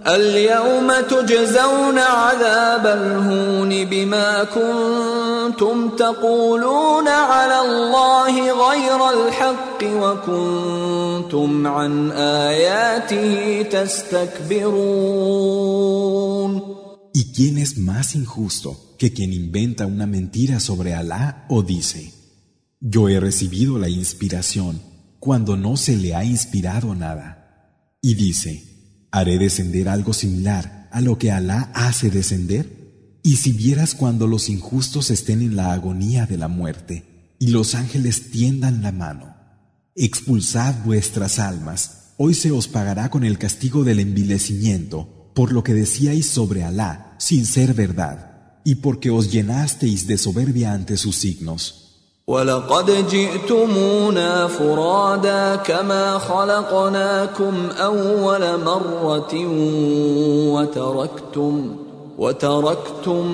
اليوم تجزون عذاب الهون بما كنتم تقولون على الله غير الحق وكنتم عن اياته تستكبرون ¿Y quién es más injusto que quien inventa una mentira sobre Alá o dice, yo he recibido la inspiración cuando no se le ha inspirado nada? Y dice, haré descender algo similar a lo que Alá hace descender? Y si vieras cuando los injustos estén en la agonía de la muerte y los ángeles tiendan la mano, expulsad vuestras almas, hoy se os pagará con el castigo del envilecimiento por lo que decíais sobre Alá sin ser verdad y porque os llenasteis de soberbia ante sus signos. ولقد جئتمونا فرادا كما خلقناكم اول مره وتركتم وتركتم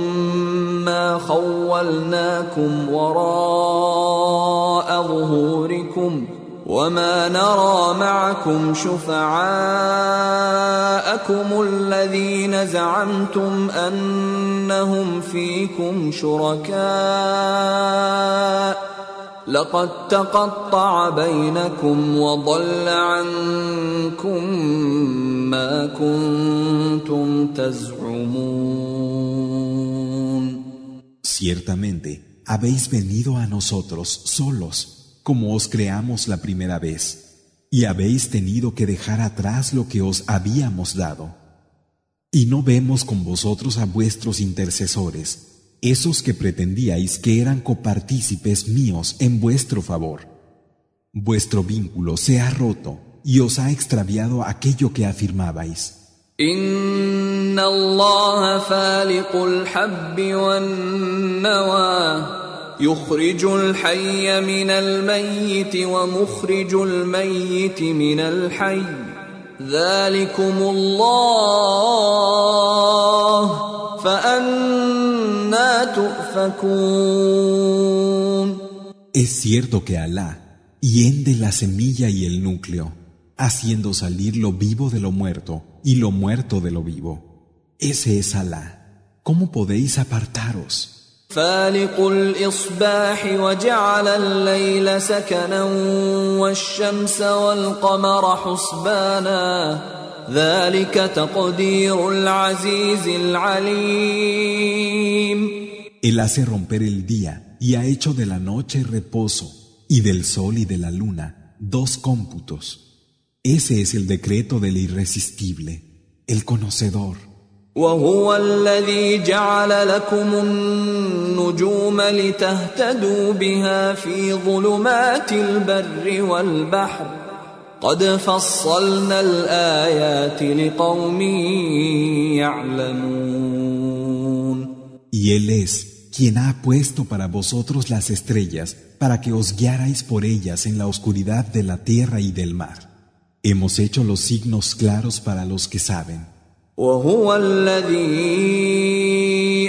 ما خولناكم وراء ظهوركم وما نرى معكم شفعاءكم الذين زعمتم انهم فيكم شركاء لقد تقطع بينكم وضل عنكم ما كنتم تزعمون Ciertamente, habéis venido a nosotros solos, como os creamos la primera vez, y habéis tenido que dejar atrás lo que os habíamos dado. Y no vemos con vosotros a vuestros intercesores, esos que pretendíais que eran copartícipes míos en vuestro favor. Vuestro vínculo se ha roto y os ha extraviado aquello que afirmabais. إن الله فالق الحب والنوى يخرج الحي من الميت ومخرج الميت من الحي ذلكم الله فأنا تؤفكون Es cierto que Alá hiende la semilla y el núcleo, haciendo salir lo vivo de lo muerto y lo muerto de lo vivo. Ese es Alá. ¿Cómo podéis apartaros? فالق الإصباح وجعل الليل سكنا والشمس والقمر حسبانا ذلك تقدير العزيز العليم Él hace romper el día y ha hecho de la noche reposo y del sol y de la luna dos cómputos. Ese es el decreto del irresistible, el conocedor. وهو الذي جعل لكم النجوم لتهتدوا بها في ظلمات البر والبحر قد فصلنا الآيات لقوم يعلمون Y Él es quien ha puesto para vosotros las estrellas para que os guiarais por ellas en la oscuridad de la tierra y del mar. Hemos hecho los signos claros para los que saben. وهو الذي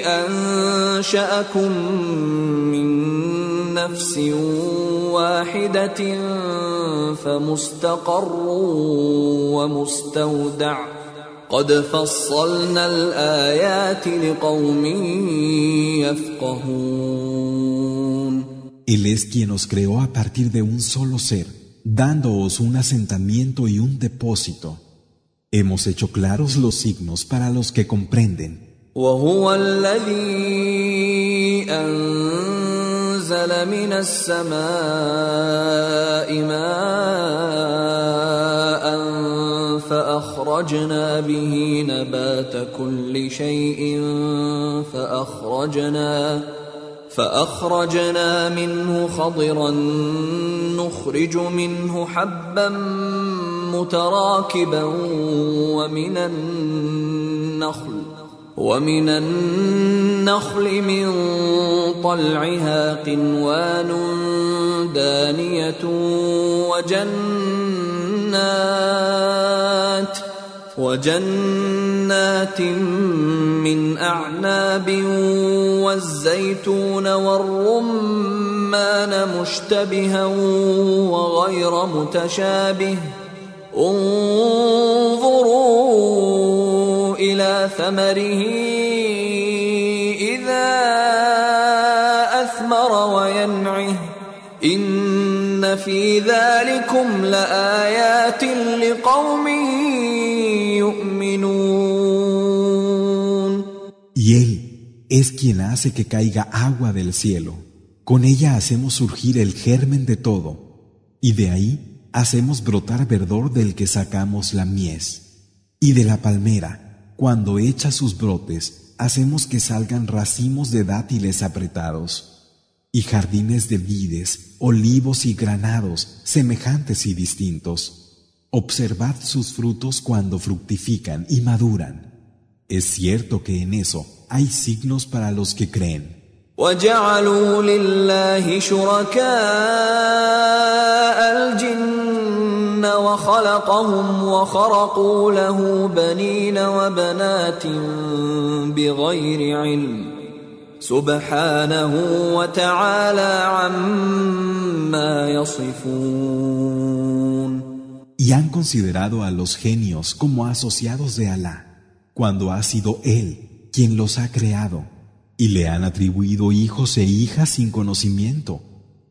أنشأكم من نفس واحدة فمستقر ومستودع قد فصلنا الآيات لقوم يفقهون Él es quien os creó a partir de un solo ser, dándoos un asentamiento y un depósito. Hemos hecho claros los signos para los que comprenden. وهو الذي أنزل من السماء ماء فأخرجنا به نبات كل شيء فأخرجنا فأخرجنا منه خضرا نخرج منه حبا متراكبا ومن النخل ومن النخل من طلعها قنوان دانية وجنات وجنات من أعناب والزيتون والرمان مشتبها وغير متشابه انظروا إلى ثمره إذا أثمر وينعه إن في ذلكم لآيات لقوم يؤمنون Y Él es quien hace que caiga agua del cielo. Con ella hacemos surgir el germen de todo, y de ahí hacemos brotar verdor del que sacamos la mies. Y de la palmera, cuando echa sus brotes, hacemos que salgan racimos de dátiles apretados, y jardines de vides, olivos y granados, semejantes y distintos. Observad sus frutos cuando fructifican y maduran. Es cierto que en eso hay signos para los que creen. وجعلوا لله شركاء الجن وخلقهم وخرقوا له بنين وبنات بغير علم سبحانه وتعالى عما يصفون Y han considerado a los genios como asociados de Alá, cuando ha sido Él quien los ha creado, y le han atribuido hijos e hijas sin conocimiento.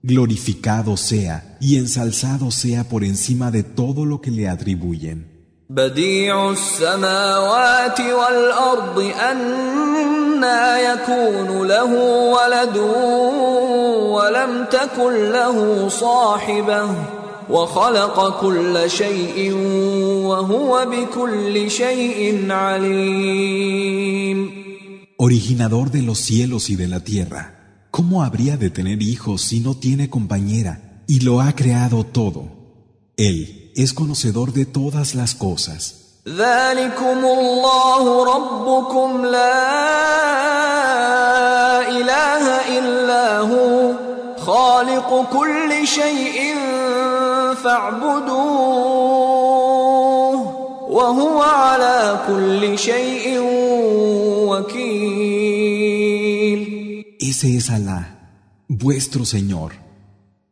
Glorificado sea y ensalzado sea por encima de todo lo que le atribuyen. بديع السماوات والأرض أنا يكون له ولد ولم تكن له صاحبة وخلق كل شيء وهو بكل شيء عليم Originador de los cielos y de la tierra, ¿cómo habría de tener hijos si no tiene compañera y lo ha creado todo. Él es conocedor de todas las cosas. Ese es Alá, vuestro Señor.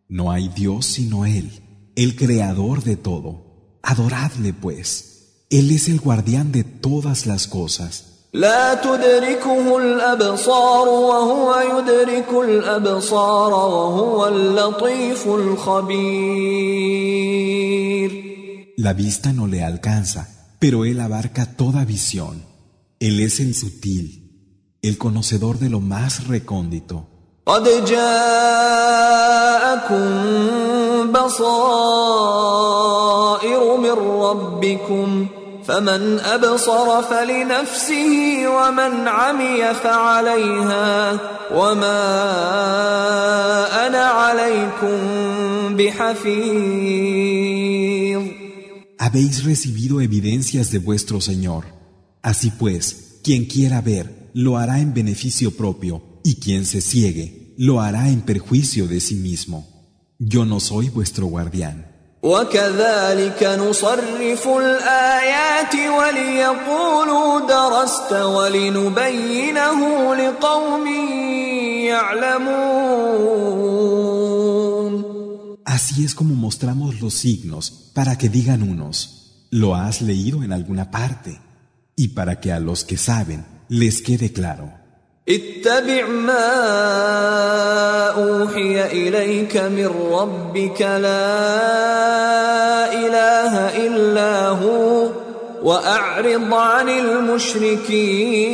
No hay Dios sino Él, el creador de todo. Adoradle pues. Él es el guardián de todas las cosas. لا تدركه الأبصار وهو يدرك الأبصار وهو اللطيف الخبير La vista no le alcanza, pero Él abarca toda visión. Él es el sutil, el conocedor de lo más recóndito. قد جاءكم بصائر من ربكم فمن أبصر فلنفسه ومن عمي فعليها وما أنا عليكم بحفيظ Habéis recibido evidencias de vuestro Señor. Así pues, quien quiera ver, lo hará en beneficio propio, y quien se ciegue, lo hará en perjuicio de sí mismo. Yo no soy vuestro guardián. وكذلك نصرف الآيات وليقولوا درست ولنبينه لقوم يعلمون Así es como mostramos los signos para que digan unos, lo has leído en alguna parte, y para que a los que saben les quede claro. اتبع ما أوحي إليك من ربك لا إله إلا هو وأعرض عن المشركين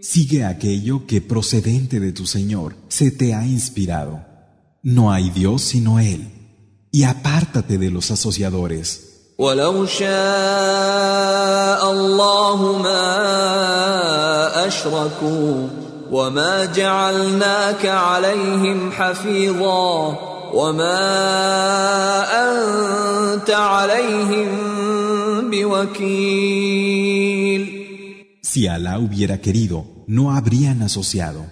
Sigue aquello que procedente de tu Señor se te ha inspirado. No hay Dios sino Él, y apártate de los asociadores. ولو شاء الله ما أشركوا وما جعلناك عليهم حفيظا وما أنت عليهم بوكيل Si Alá hubiera querido, no habrían asociado.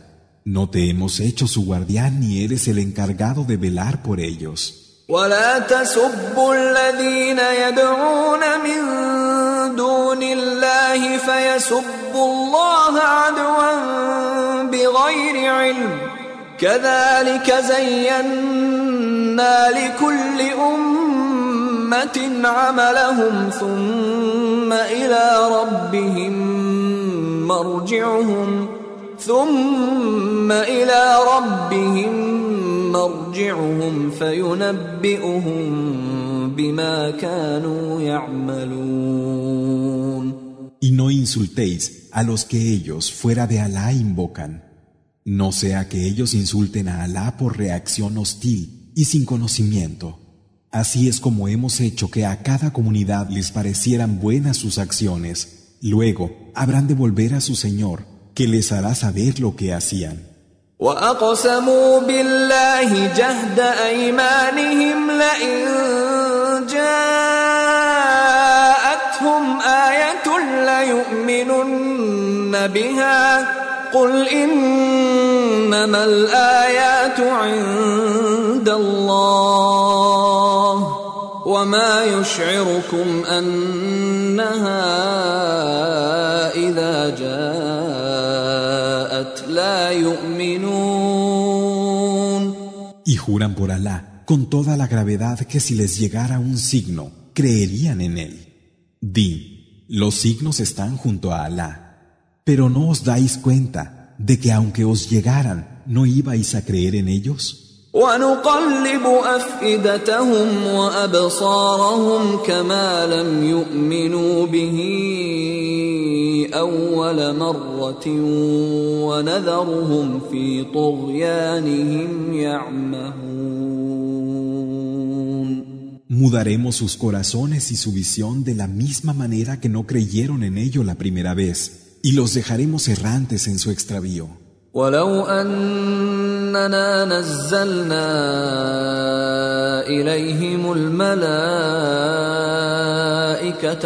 No te hemos hecho su guardián ni eres el encargado de velar por ellos. ولا تسبوا الذين يدعون من دون الله فيسبوا الله عدوا بغير علم. كذلك زينا لكل أمة عملهم ثم إلى ربهم مرجعهم. ثم إلى ربهم مرجعهم فينبئهم بما كانوا يعملون Y no insultéis a los que ellos fuera de Alá invocan. No sea que ellos insulten a Alá por reacción hostil y sin conocimiento. Así es como hemos hecho que a cada comunidad les parecieran buenas sus acciones. Luego habrán de volver a su Señor, que les hará saber lo que hacían. وأقسموا بالله جهد أيمانهم لئن جاءتهم آية ليؤمنن بها قل إنما الآيات عند الله وما يشعركم أنها إذا جاءت Y juran por Alá con toda la gravedad que si les llegara un signo, creerían en él. Di, los signos están junto a Alá, pero no os dais cuenta de que aunque os llegaran, no ibais a creer en ellos. ونقلب أفئدتهم وأبصارهم كما لم يؤمنوا به أول مرة ونذرهم في طغيانهم يعمهون Mudaremos sus corazones y su visión de la misma manera que no creyeron en ello la primera vez, y los dejaremos errantes en su extravío. ولو أنا إننا نزلنا إليهم الملائكة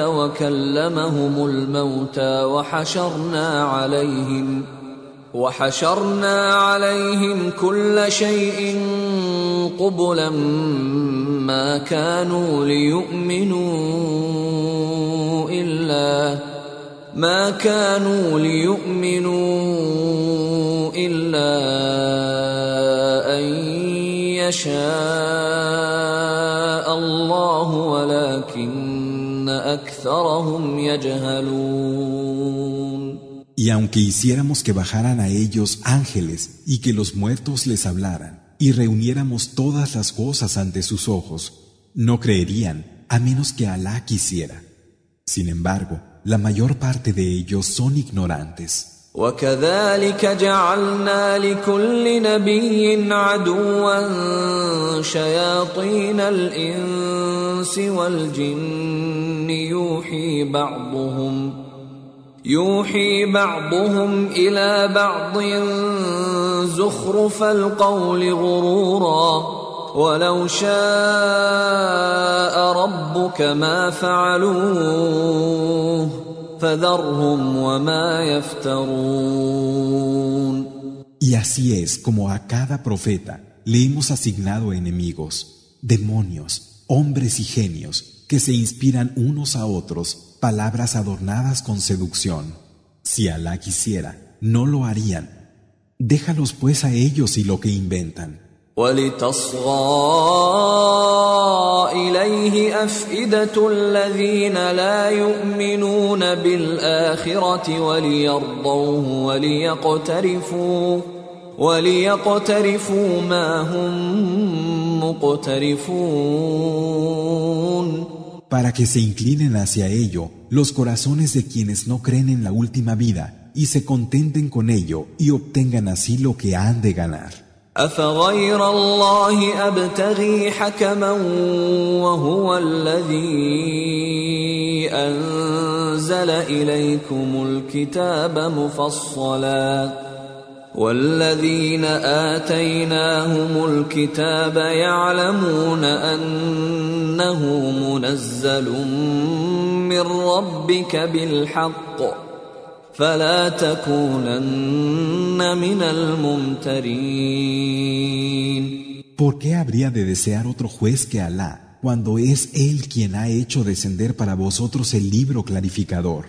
وكلمهم الموتى وحشرنا عليهم وحشرنا عليهم كل شيء قبلا ما كانوا ليؤمنوا إلا ما كانوا ليؤمنوا يشاء الله ولكن أكثرهم يجهلون Y aunque hiciéramos que bajaran a ellos ángeles y que los muertos les hablaran, y reuniéramos todas las cosas ante sus ojos, no creerían a menos que Alá quisiera. Sin embargo, la mayor parte de ellos son ignorantes. وكذلك جعلنا لكل نبي عدوا شياطين الإنس والجن يوحي بعضهم يوحي بعضهم إلى بعض زخرف القول غرورا ولو شاء ربك ما فعلوه Y así es como a cada profeta le hemos asignado enemigos, demonios, hombres y genios que se inspiran unos a otros palabras adornadas con seducción. Si Alá quisiera, no lo harían. Déjalos pues a ellos y lo que inventan. ولتصغى إليه أفئدة الذين لا يؤمنون بالآخرة وليرضوه وليقترفوا وليقترفوا ما هم مقترفون Para que se inclinen hacia ello los corazones de quienes no creen en la última vida y se contenten con ello y obtengan así lo que han de ganar. أفغير الله أبتغي حكما وهو الذي أنزل إليكم الكتاب مفصلا والذين آتيناهم الكتاب يعلمون أنه منزل من ربك بالحق فلا تكونن من الممترين ¿Por qué habría de desear otro juez que Alá cuando es Él quien ha hecho descender para vosotros el libro clarificador?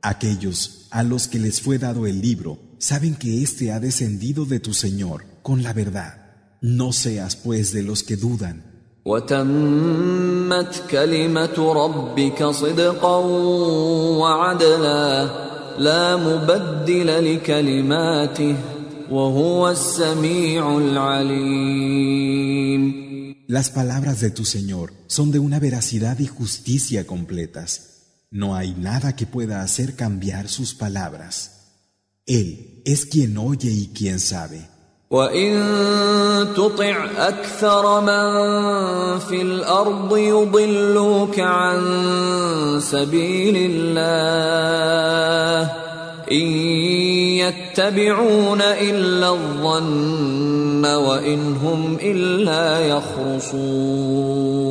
Aquellos a los que les fue dado el libro saben que éste ha descendido de tu Señor con la verdad. No seas pues de los que dudan. وتمت كلمة ربك صدقا وعدلا لا مبدل لكلماته وهو السميع العليم Las palabras de tu Señor son de una veracidad y justicia completas. No hay nada que pueda hacer cambiar sus palabras. Él es quien oye y quien sabe. وإن تطع أكثر من في الأرض يضلوك عن سبيل الله إن يتبعون إلا الظن وإن هم إلا يخرصون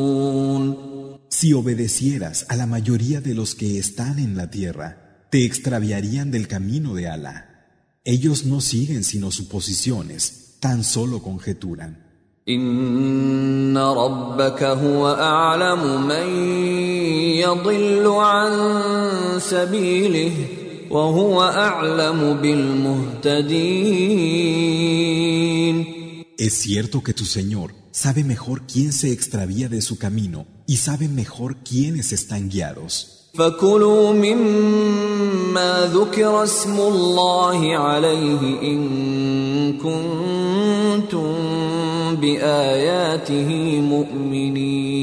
Si obedecieras a la mayoría de los que están en la tierra, te extraviarían del camino de Alá. Ellos no siguen sino suposiciones, tan solo conjeturan. إن ربك هو أعلم من يضل عن سبيله وهو أعلم بالمهتدين Es cierto que tu Señor sabe mejor quién se extravía de su camino y sabe mejor quiénes están guiados. فكلوا مما ذكر اسم الله عليه إن كنتم بآياته مؤمنين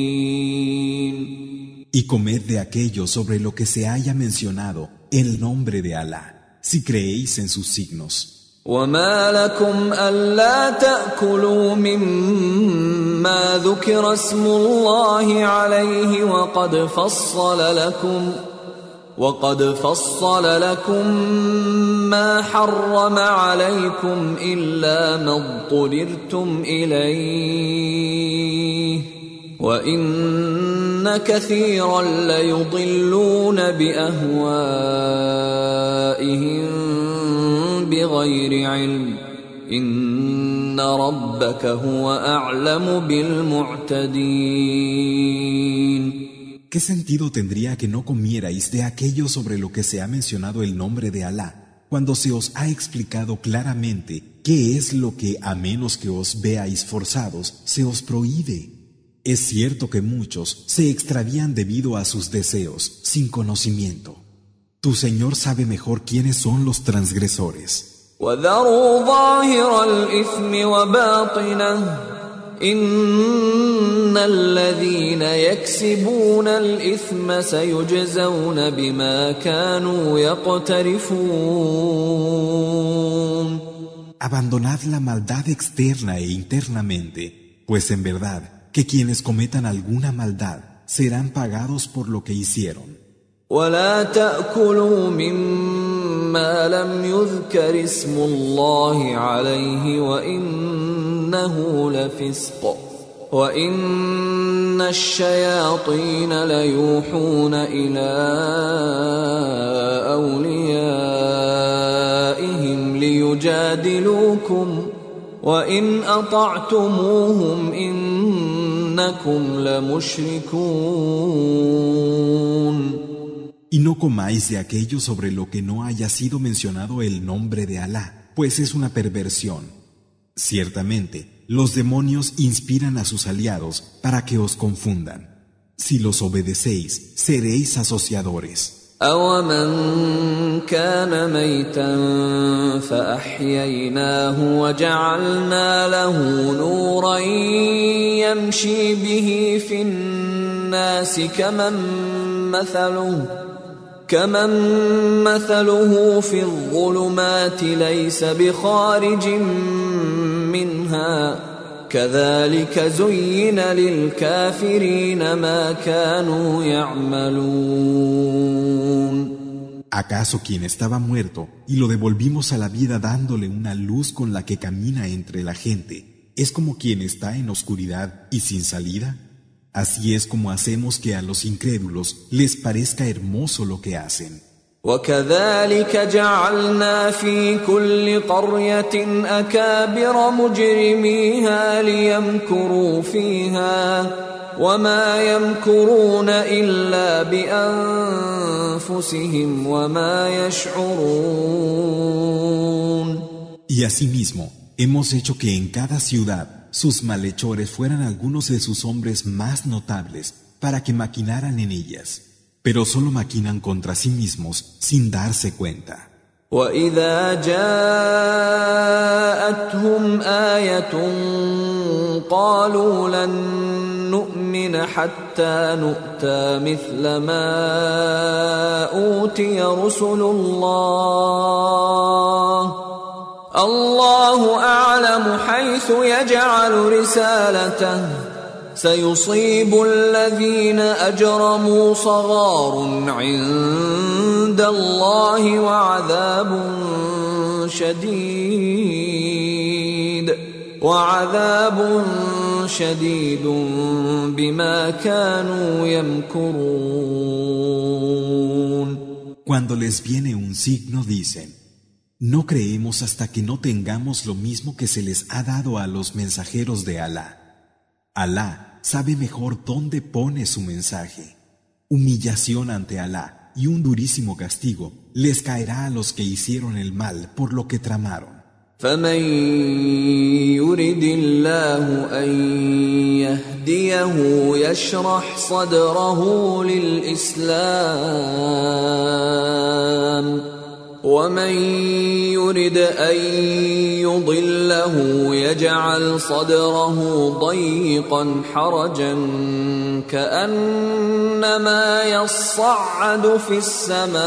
Y comed de aquello sobre lo que se haya mencionado el nombre de Alá, si creéis en sus signos. وما لكم ألا تأكلوا مما ذكر اسم الله عليه وقد فصل لكم وقد فصل لكم ما حرم عليكم الا ما اضطررتم اليه وان كثيرا ليضلون باهوائهم بغير علم ان ربك هو اعلم بالمعتدين ¿Qué sentido tendría que no comierais de aquello sobre lo que se ha mencionado el nombre de Alá, cuando se os ha explicado claramente qué es lo que, a menos que os veáis forzados, se os prohíbe? Es cierto que muchos se extravían debido a sus deseos, sin conocimiento. Tu Señor sabe mejor quiénes son los transgresores. ان الذين يكسبون الاثم سيجزون بما كانوا يقترفون Abandonad la maldad externa e internamente, pues en verdad que quienes cometan alguna maldad serán pagados por lo que hicieron. ولا تأكلوا مما لم يذكر اسم الله عليه وإنه لفسق وإن الشياطين ليوحون إلى أوليائهم ليجادلوكم وإن أطعتموهم إنكم لمشركون Y no comáis de aquello sobre lo que no haya sido mencionado el nombre de Alá, pues es una perversión. Ciertamente, los demonios inspiran a sus aliados para que os confundan. Si los obedecéis, seréis asociadores. كمن مثله في الظلمات ليس بخارج منها كذلك زين للكافرين ما كانوا يعملون ¿Acaso quien estaba muerto y lo devolvimos a la vida dándole una luz con la que camina entre la gente es como quien está en oscuridad y sin salida? Así es como hacemos que a los incrédulos les parezca hermoso lo que hacen. وكذلك جعلنا في كل قرية أكابر مجرميها ليمكروا فيها وما يمكرون إلا بأنفسهم وما يشعرون. Y asimismo, hemos hecho que en cada ciudad sus malhechores fueran algunos de sus hombres más notables para que maquinaran en ellas, pero solo maquinan contra sí mismos sin darse cuenta. وإذا جاءتهم آية قالوا لن نؤمن حتى نؤتى مثل ما أوتي رسل الله الله أعلم حيث يجعل رسالته. سيصيب الذين أجرموا صغار عند الله وعذاب شديد. وعذاب شديد بما كانوا يمكرون. Cuando les viene un signo dicen No creemos hasta que no tengamos lo mismo que se les ha dado a los mensajeros de Alá. Alá sabe mejor dónde pone su mensaje. Humillación ante Alá y un durísimo castigo les caerá a los que hicieron el mal por lo que tramaron. ومن يرد أن يضله يجعل صدره ضيقا حرجا كأنما يصعد في السماء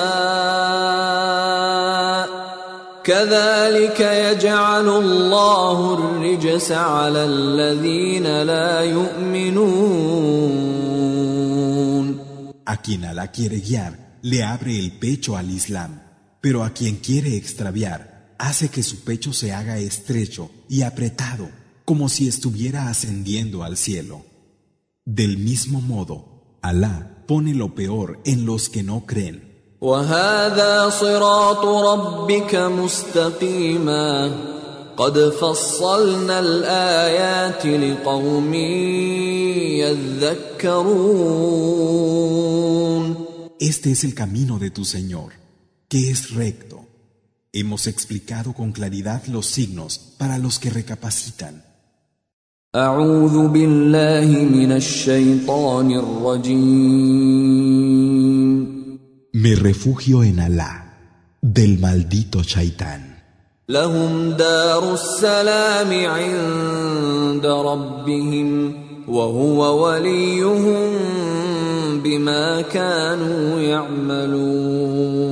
كذلك يجعل الله الرجس على الذين لا يؤمنون. A quien Alá quiere guiar le abre el pecho al Islam, pero a quien quiere extraviar hace que su pecho se haga estrecho y apretado, como si estuviera ascendiendo al cielo. Del mismo modo, Alá pone lo peor en los que no creen. Este es el camino de tu Señor que es recto. Hemos explicado con claridad los signos para los que recapacitan. أعوذ بالله من الشيطان الرجيم Me refugio en Alá, del maldito Shaitán. لهم دار السلام عند ربهم وهو وليهم بما كانوا يعملون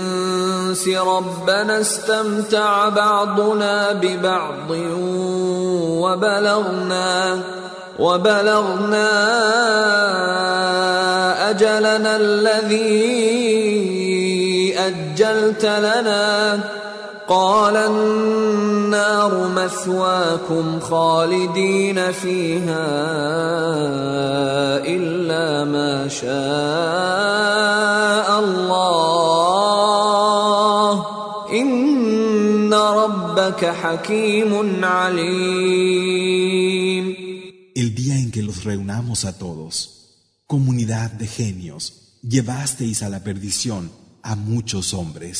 ربنا استمتع بعضنا ببعض وبلغنا وبلغنا أجلنا الذي أجلت لنا. قال النار مثواكم خالدين فيها إلا ما شاء الله. ربك حكيم عليم El día en que los reunamos a todos, comunidad de genios, llevasteis a la perdición a muchos hombres.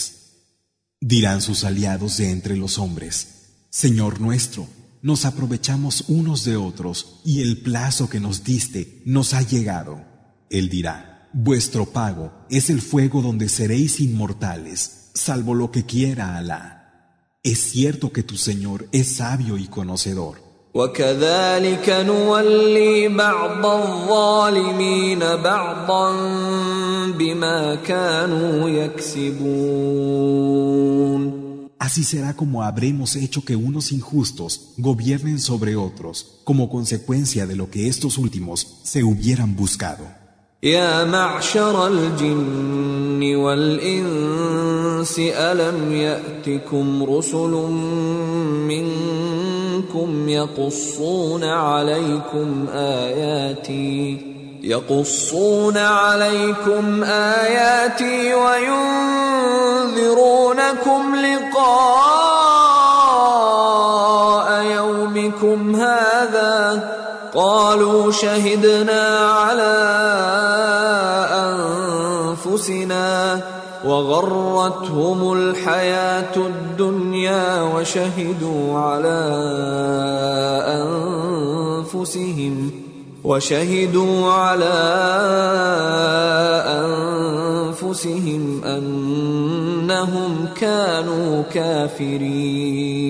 Dirán sus aliados de entre los hombres, Señor nuestro, nos aprovechamos unos de otros y el plazo que nos diste nos ha llegado. Él dirá, vuestro pago es el fuego donde seréis inmortales, salvo lo que quiera Alá. Es cierto que tu Señor es sabio y conocedor. وكذلك نولي بعض الظالمين بعضا بما كانوا يكسبون Así será como habremos hecho que unos injustos gobiernen sobre otros, como consecuencia de lo que estos últimos se hubieran buscado. يا معشر الجن والإنس ألم يأتكم رسل منكم يقصون عليكم آياتي؟ يقصون عليكم آياتي وينذرونكم لقاء يومكم هذا قالوا شهدنا على أنفسنا وغرتهم الحياة الدنيا وشهدوا على أنفسهم وشهدوا على أنفسهم أنهم كانوا كافرين.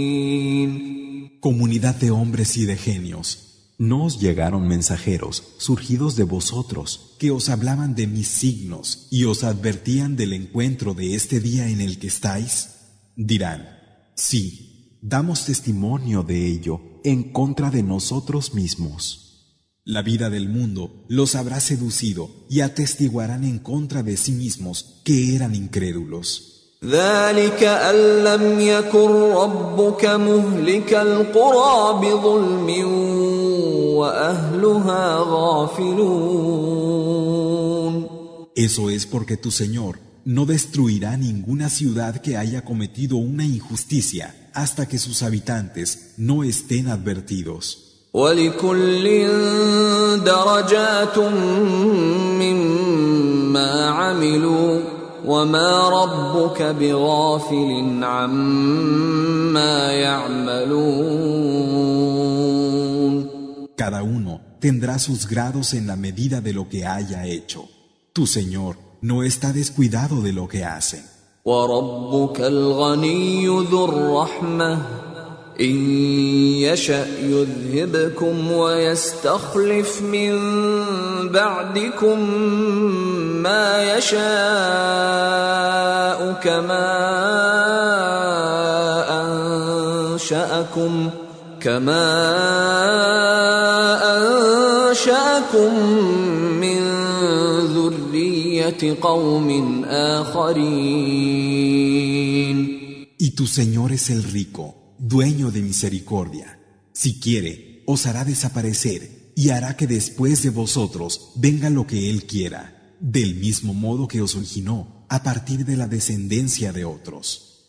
Comunidad de hombres y de genios, ¿no os llegaron mensajeros surgidos de vosotros que os hablaban de mis signos y os advertían del encuentro de este día en el que estáis? Dirán, sí, damos testimonio de ello en contra de nosotros mismos. La vida del mundo los habrá seducido y atestiguarán en contra de sí mismos que eran incrédulos. ذلك أن لم يكن ربك مهلك القرى بظلم وأهلها غافلون Eso es porque tu Señor no destruirá ninguna ciudad que haya cometido una injusticia hasta que sus habitantes no estén advertidos. ولكل درجات مما عملوا وما ربك بغافل عما يعملون Cada uno tendrá sus grados en la medida de lo que haya hecho. Tu Señor no está descuidado de lo que hacen. وربك الغني ذو الرحمة إن يشأ يذهبكم ويستخلف من بعدكم ما يشاء كما أنشأكم كما أنشأكم من ذرية قوم آخرين. Y tu Señor es el rico, dueño de misericordia. Si quiere, os hará desaparecer y hará que después de vosotros venga lo que Él quiera, del mismo modo que os originó a partir de la descendencia de otros.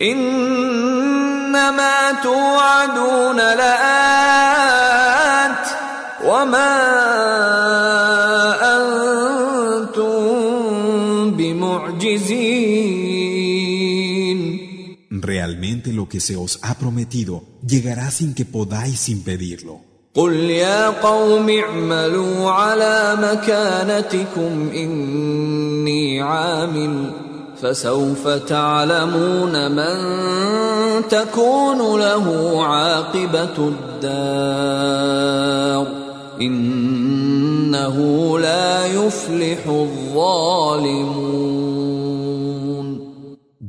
Realmente lo que se os ha prometido llegará sin que podáis impedirlo. قل يا قوم اعملوا على مكانتكم إني عامل فسوف تعلمون من تكون له عاقبة الدار إنه لا يفلح الظالمون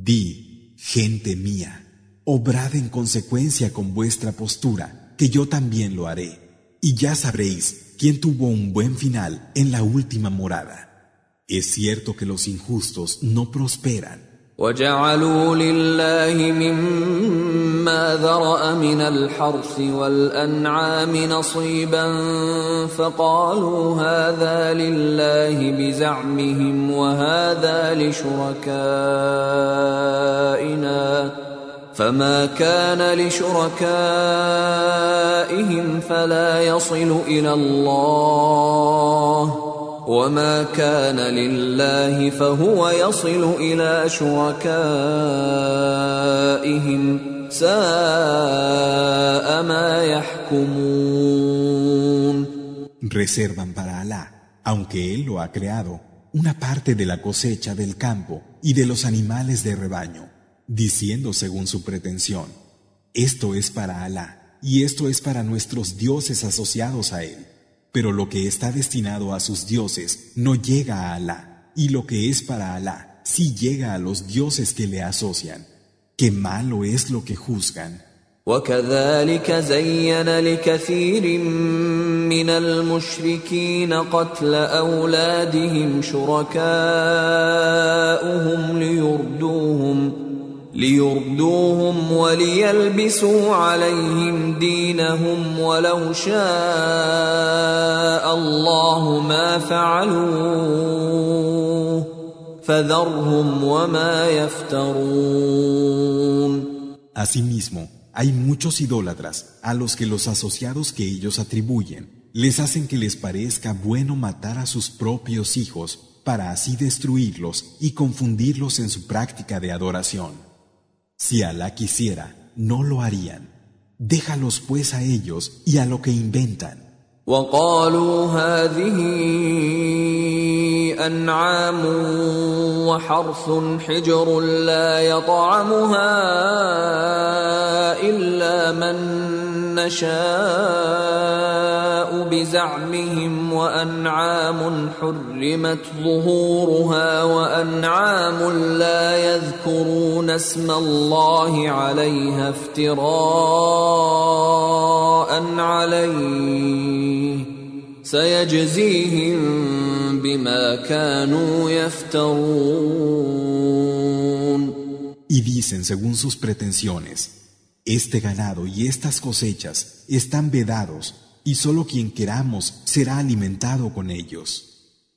Di, gente mía, obrad en consecuencia con vuestra postura, que yo también lo haré, y ya sabréis quién tuvo un buen final en la última morada. Es cierto que los injustos no prosperan. وجعلوا لله مما ذرأ من الحرث والأنعام نصيبا فقالوا هذا لله بزعمهم وهذا لشركائنا فما كان لشركائهم فلا يصل إلى الله وما كان لله فهو يصل إلى شركائهم ساء ما يحكمون Reservan para Alá, aunque Él lo ha creado, una parte de la cosecha del campo y de los animales de rebaño, diciendo según su pretensión, esto es para Alá y esto es para nuestros dioses asociados a Él. Pero lo que está destinado a sus dioses no llega a Alá, y lo que es para Alá sí llega a los dioses que le asocian. Qué malo es lo que juzgan. وكذلك زين لكثير من المشركين قتل أولادهم شركاؤهم ليردوهم ليردوهم وليلبسوا عليهم دينهم ولو شاء الله ما فعلوه فذرهم وما يفترون Asimismo, hay muchos idólatras a los que los asociados que ellos atribuyen les hacen que les parezca bueno matar a sus propios hijos para así destruirlos y confundirlos en su práctica de adoración. Si Alá quisiera, no lo harían. Déjalos pues a ellos y a lo que inventan. وقالوا هذه أنعام وحرث حجر لا يطعمها إلا من نشاء بزعمهم وأنعام حرمت ظهورها وأنعام لا يذكرون اسم الله عليها افتراء عليه. سيجزيهم بما كانوا يفترون. Y dicen según sus pretensiones, este ganado y estas cosechas están vedados y solo quien queramos será alimentado con ellos.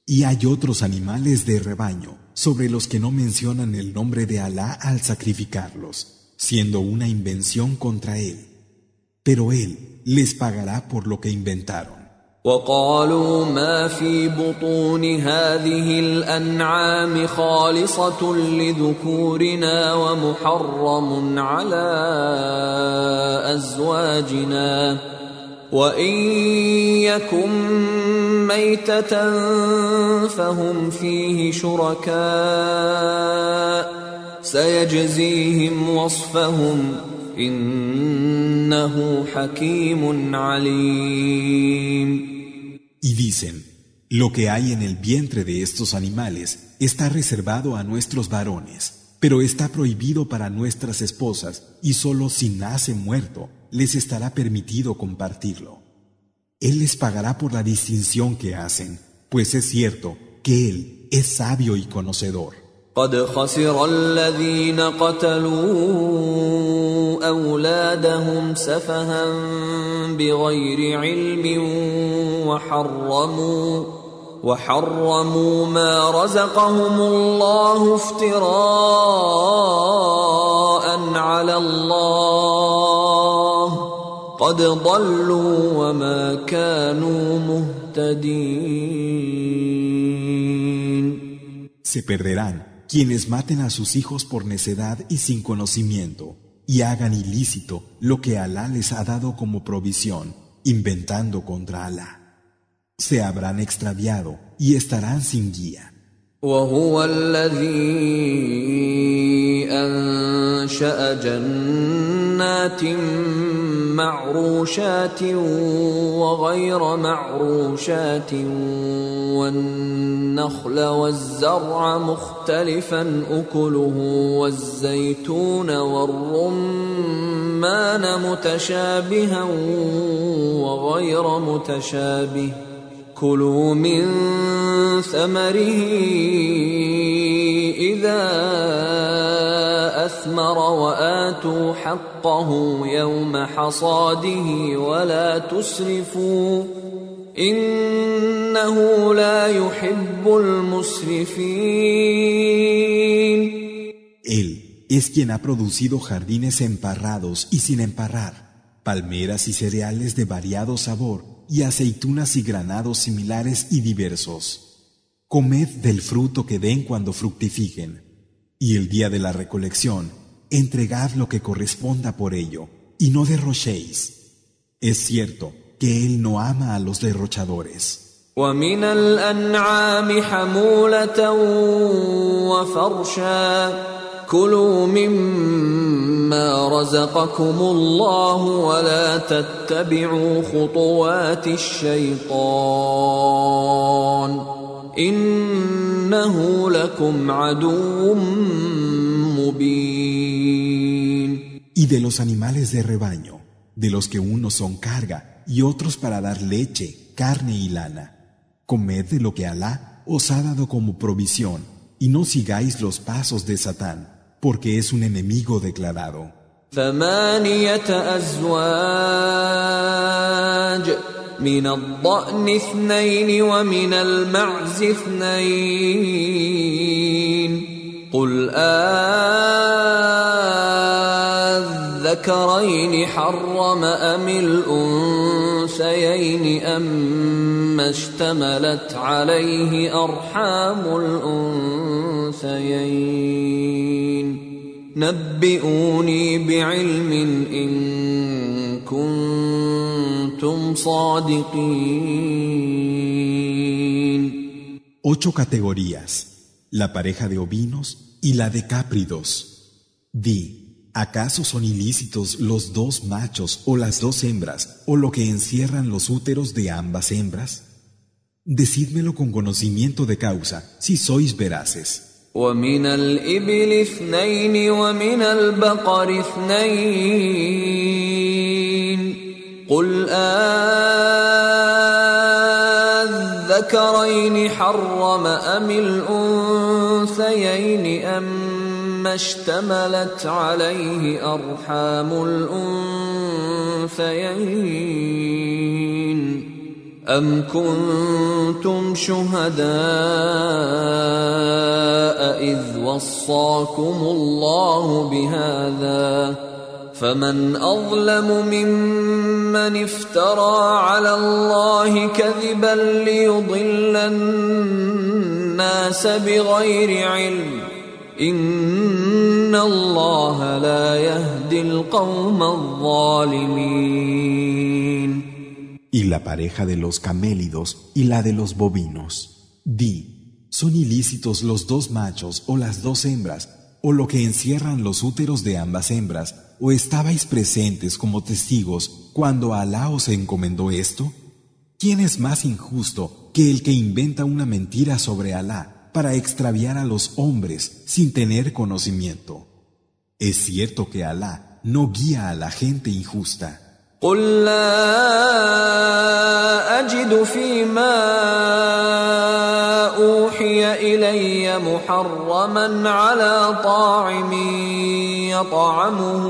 Y hay otros animales de rebaño sobre los que no mencionan el nombre de Alá al sacrificarlos, siendo una invención contra él. Pero él les pagará por lo que inventaron. وقالوا ما في بطون هذه الأنعام خالصة لذكورنا ومحرم على أزواجنا. وإن يكن ميتة فهم فيه شركاء. سيجزيهم وصفهم إنه حكيم عليم. Y dicen, lo que hay en el vientre de estos animales está reservado a nuestros varones, pero está prohibido para nuestras esposas y solo si nace muerto les estará permitido compartirlo. Él les pagará por la distinción que hacen, pues es cierto que Él es sabio y conocedor. قد خسر الذين قتلوا أولادهم سفها بغير علم وحرموا وحرموا ما رزقهم الله افتراء على الله قد ضلوا وما كانوا مهتدين. Se perderán. quienes maten a sus hijos por necedad y sin conocimiento, y hagan ilícito lo que Alá les ha dado como provisión, inventando contra Alá. Se habrán extraviado y estarán sin guía. وهو الذي انشا جنات معروشات وغير معروشات والنخل والزرع مختلفا أكله والزيتون والرمان متشابها وغير متشابه. كلوا من ثمره إذا أثمر وآتوا حقه يوم حصاده ولا تسرفوا إنه لا يحب المسرفين. Él es quien ha producido jardines emparrados y sin emparrar, palmeras y cereales de variado sabor y aceitunas y granados similares y diversos. Comed del fruto que den cuando fructifiquen, y el día de la recolección, entregad lo que corresponda por ello, y no derrochéis. Es cierto que Él no ama a los derrochadores. ومن الأنعام حمولة وفرشا كلوا مما رزقكم الله ولا تتبعوا خطوات الشيطان إنه لكم عدو مبين Y de los animales de rebaño, de los que unos son carga y otros para dar leche, carne y lana. Comed de lo que Alá os ha dado como provisión y no sigáis los pasos de Satán, Porque es un enemigo declarado. ثمانية أزواج من الضأن اثنين ومن المعز اثنين قل آذكرين حرم أم الأنثيين أما اشتملت عليه أرحام الأنثيين نبئوني بعلم إن كنتم صادقين Ocho categorías, la pareja de ovinos y la de cápridos. Di, ¿acaso son ilícitos los dos machos o las dos hembras o lo que encierran los úteros de ambas hembras? Decídmelo con conocimiento de causa, si sois veraces. ومن الإبل اثنين ومن البقر اثنين قل آذكرين حرم أم الأنثيين اشتملت عليه أرحام الأنثيين. أم كنتم شهداء إذ وصاكم الله بهذا؟ فمن أظلم ممن افترى على الله كذبا ليضل الناس بغير علم. Y la pareja de los camélidos y la de los bovinos. Di, ¿son ilícitos los dos machos o las dos hembras, o lo que encierran los úteros de ambas hembras, o estabais presentes como testigos cuando Alá os encomendó esto? ¿Quién es más injusto que el que inventa una mentira sobre Alá? para extraviar a los hombres sin tener conocimiento? Es cierto que Alá no guía a la gente injusta. أوحي إلي محرما على طاعم يطعمه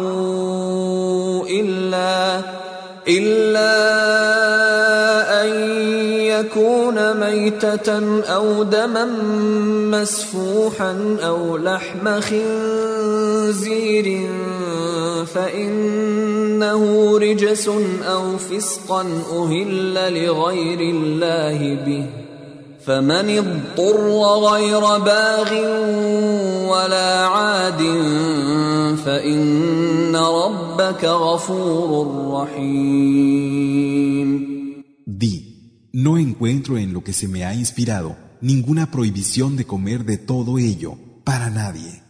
إلا إلا أن يكون ميتة أو دما مسفوحا أو لحم خنزير فإنه رجس أو فسقا أهل لغير الله به. فمن اضطر غير باغ ولا عاد فإن ربك غفور رحيم. No encuentro en lo que se me ha inspirado ninguna prohibición de comer de todo ello para nadie,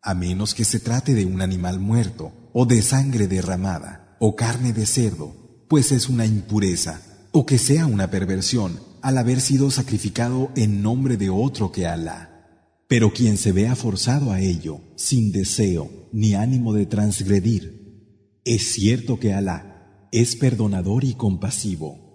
a menos que se trate de un animal muerto, o de sangre derramada, o carne de cerdo, pues es una impureza, o que sea una perversión, al haber sido sacrificado en nombre de otro que Alá. Pero quien se vea forzado a ello, sin deseo ni ánimo de transgredir, es cierto que Alá es perdonador y compasivo.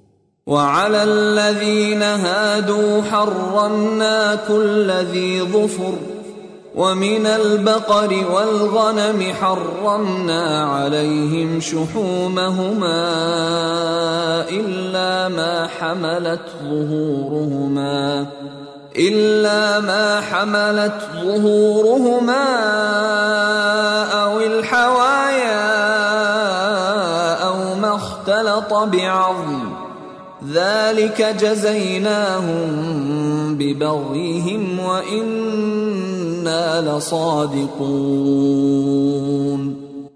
ومن البقر والغنم حرمنا عليهم شحومهما إلا ما حملت ظهورهما إلا ما حملت ظهورهما أو الحوايا أو ما اختلط بعظم ذلك جزيناهم ببغيهم وإن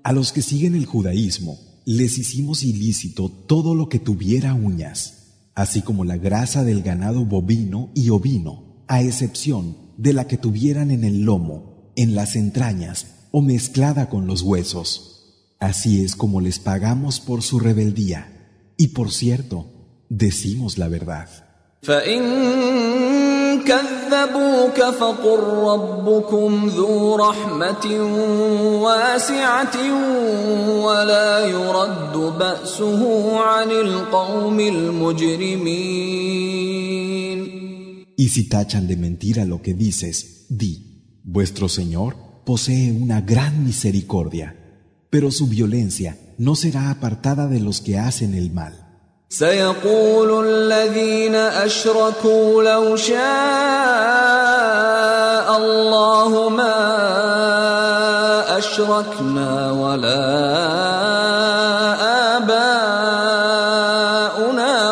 A los que siguen el judaísmo les hicimos ilícito todo lo que tuviera uñas, así como la grasa del ganado bovino y ovino, a excepción de la que tuvieran en el lomo, en las entrañas o mezclada con los huesos. Así es como les pagamos por su rebeldía. Y por cierto, decimos la verdad. كذبوك فقل ربكم ذو رحمة واسعة ولا يرد بأسه عن القوم المجرمين Y si tachan de mentira lo que dices, di, vuestro Señor posee una gran misericordia, pero su violencia no será apartada de los que hacen el mal. سيقول الذين أشركوا لو شاء الله ما أشركنا ولا آباؤنا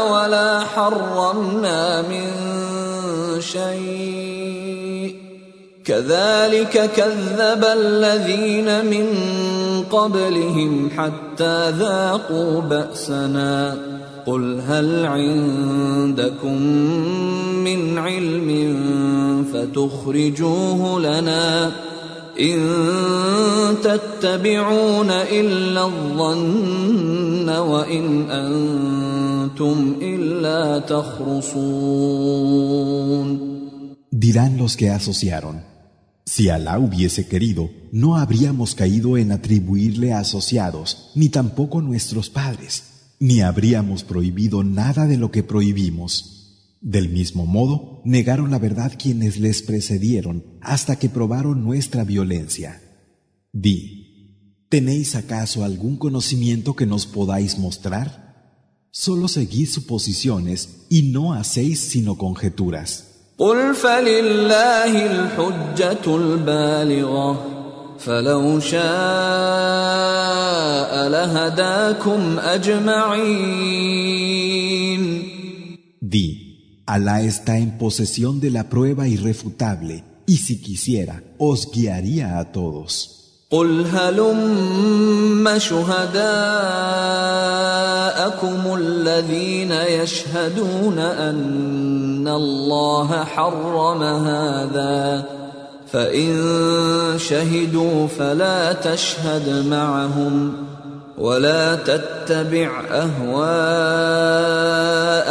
ولا حرمنا من شيء. كذلك كذب الذين من قبلهم حتى ذاقوا بأسنا. قل هل عندكم من علم فتخرجوه لنا ان تتبعون الا الظن وان انتم الا تخرصون Dirán los que asociaron Si Alá hubiese querido, no habríamos caído en atribuirle asociados, ni tampoco nuestros padres ni habríamos prohibido nada de lo que prohibimos. Del mismo modo, negaron la verdad quienes les precedieron hasta que probaron nuestra violencia. Di, ¿tenéis acaso algún conocimiento que nos podáis mostrar? Solo seguís suposiciones y no hacéis sino conjeturas. فلو شاء لهداكم أجمعين Di, Alá está en posesión de la prueba irrefutable y si quisiera, os guiaría a todos. قل هلم شهداءكم الذين يشهدون أن الله حرم هذا فإن شهدوا فلا تشهد معهم ولا تتبع أهواء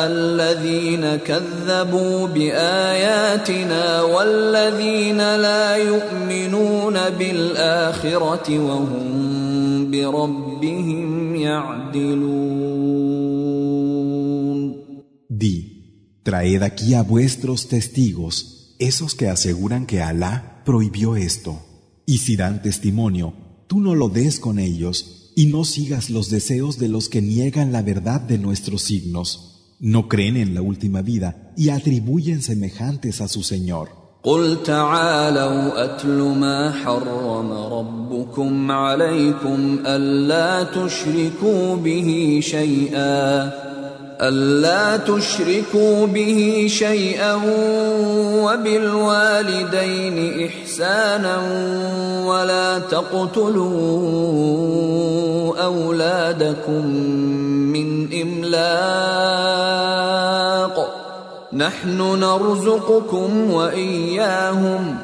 الذين كذبوا بآياتنا والذين لا يؤمنون بالآخرة وهم بربهم يعدلون. Di, traed aquí a vuestros testigos, esos que aseguran que Alá prohibió esto. Y si dan testimonio, tú no lo des con ellos y no sigas los deseos de los que niegan la verdad de nuestros signos, no creen en la última vida y atribuyen semejantes a su Señor. قل تعالوا أتل ما حرم ربكم عليكم ألا تشركوا به شيئا ألا تشركوا به شيئا وبالوالدين إحسانا ولا تقتلوا أولادكم من إملاق. نحن نرزقكم وإياهم.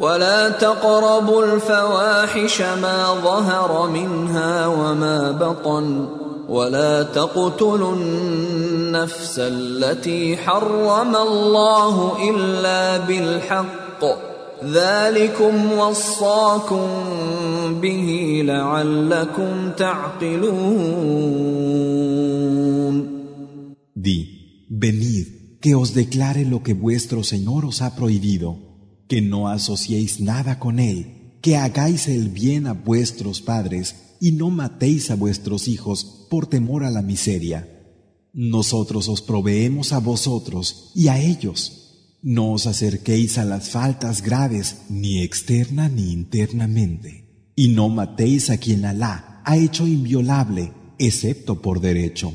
ولا تقربوا الفواحش ما ظهر منها وما بطن. ولا تقتلوا النفس التي حرم الله الا بالحق ذلكم وصاكم به لعلكم تعقلون Di, venid, que os declare lo que vuestro Señor os ha prohibido, que no asociéis nada con Él, que hagáis el bien a vuestros padres y no matéis a vuestros hijos por temor a la miseria. Nosotros os proveemos a vosotros y a ellos. No os acerquéis a las faltas graves, ni externa ni internamente. Y no matéis a quien Alá ha hecho inviolable, excepto por derecho.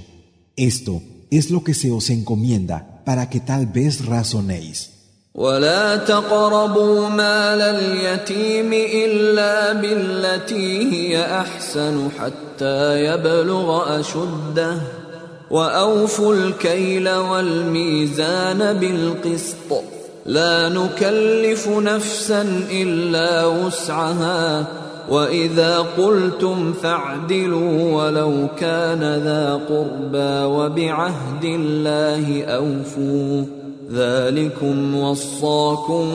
Esto es lo que se os encomienda para que tal vez razonéis. ولا تقربوا مال اليتيم إلا بالتي هي أحسن حتى يبلغ أشده وأوفوا الكيل والميزان بالقسط. لا نكلف نفسا إلا وسعها. وإذا قلتم فاعدلوا ولو كان ذا قربى وبعهد الله أوفوا. ذلكم وصاكم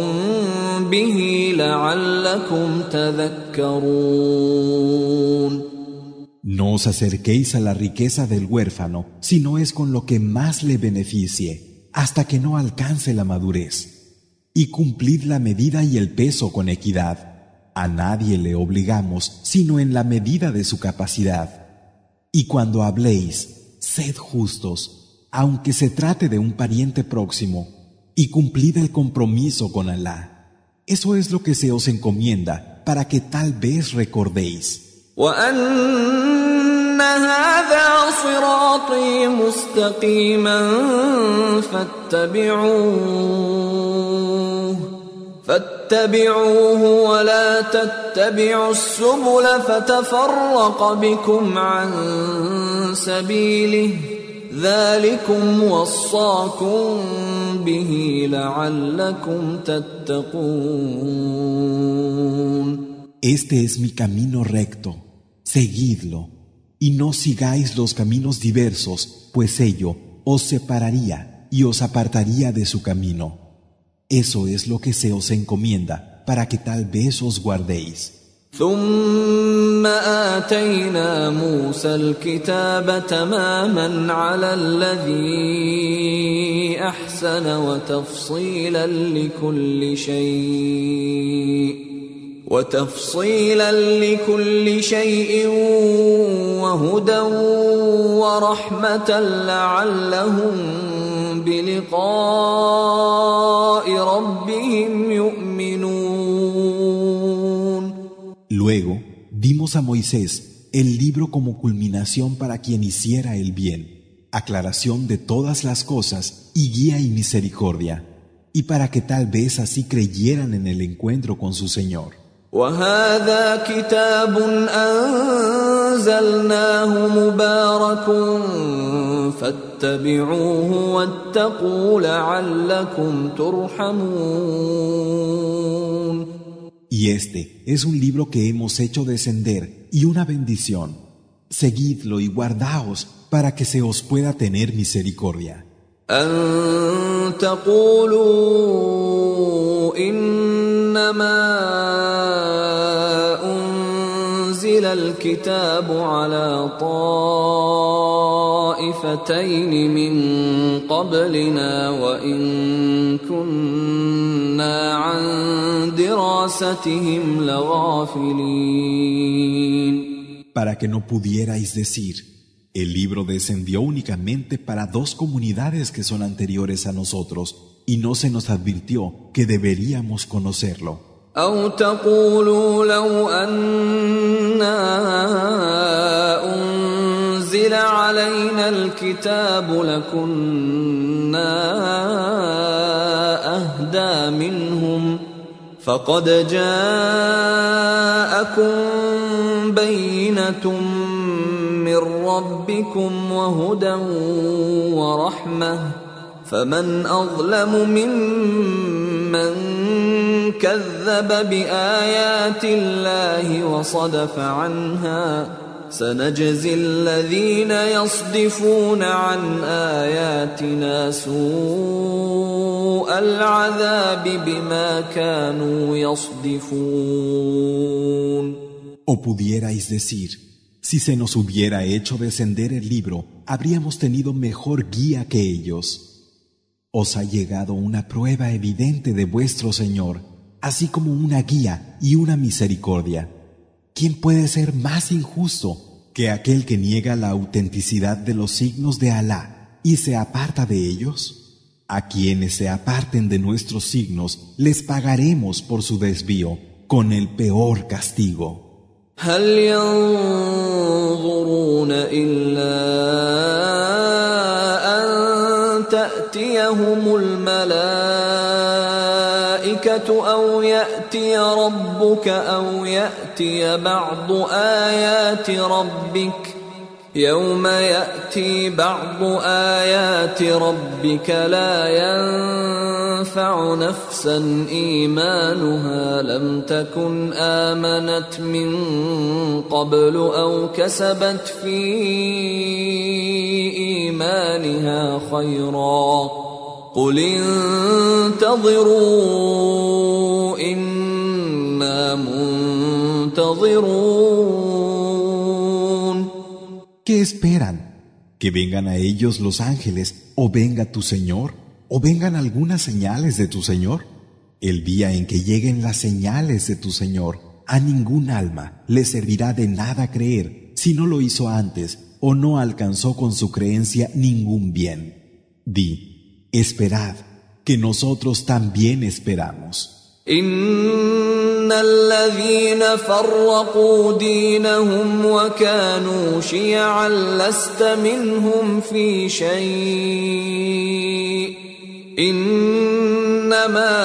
به لعلكم تذكرون No os acerquéis a la riqueza del huérfano si no es con lo que más le beneficie, hasta que no alcance la madurez. Y cumplid la medida y el peso con equidad. A nadie le obligamos sino en la medida de su capacidad. Y cuando habléis, sed justos aunque se trate de un pariente próximo, y cumplid el compromiso con Alá. Eso es lo que se os encomienda para que tal vez recordéis. Este es mi camino recto, seguidlo, y no sigáis los caminos diversos, pues ello os separaría y os apartaría de su camino. Eso es lo que se os encomienda, para que tal vez os guardéis. ثم آتينا موسى الكتاب تماما على الذي أحسن وتفصيلا لكل شيء وتفصيلا لكل شيء وهدى ورحمة لعلهم بلقاء ربهم يؤمنون. Luego dimos a Moisés el libro como culminación para quien hiciera el bien, aclaración de todas las cosas y guía y misericordia, y para que tal vez así creyeran en el encuentro con su Señor. Y este es un libro que hemos hecho descender y una bendición. Seguidlo y guardaos para que se os pueda tener misericordia. Para que no pudierais decir, El libro descendió únicamente para dos comunidades que son anteriores a nosotros y no se nos advirtió que deberíamos conocerlo. أو تقولوا لو أنا أنزل علينا الكتاب لكنا فقد جاءكم بينة من ربكم وهدى ورحمة فمن أظلم ممن كذب بآيات الله وصدف عنها سنجزي الذين يصدفون عن آياتنا سوء العذاب بما كانوا يصدفون O pudierais decir, Si se nos hubiera hecho descender el libro, habríamos tenido mejor guía que ellos. Os ha llegado una prueba evidente de vuestro Señor, así como una guía y una misericordia. ¿Quién puede ser más injusto que aquel que niega la autenticidad de los signos de Alá y se aparta de ellos? A quienes se aparten de nuestros signos les pagaremos por su desvío con el peor castigo. هل ينظرون إلا أن تأتيهم الملائكة أو يأتي ربك أو يأتي بعض آيات ربك ۖ يوم يأتي بعض آيات ربك لا ينفع نفسا إيمانها لم تكن آمنت من قبل أو كسبت في إيمانها خيرا قل انتظروا انا منتظرون ¿Qué esperan? ¿Que vengan a ellos los ángeles o venga tu Señor o vengan algunas señales de tu Señor? El día en que lleguen las señales de tu Señor, a ningún alma le servirá de nada creer si no lo hizo antes o no alcanzó con su creencia ningún bien. Di, esperad, que nosotros también esperamos. ان الذين فرقوا دينهم وكانوا شيعا لست منهم في شيء انما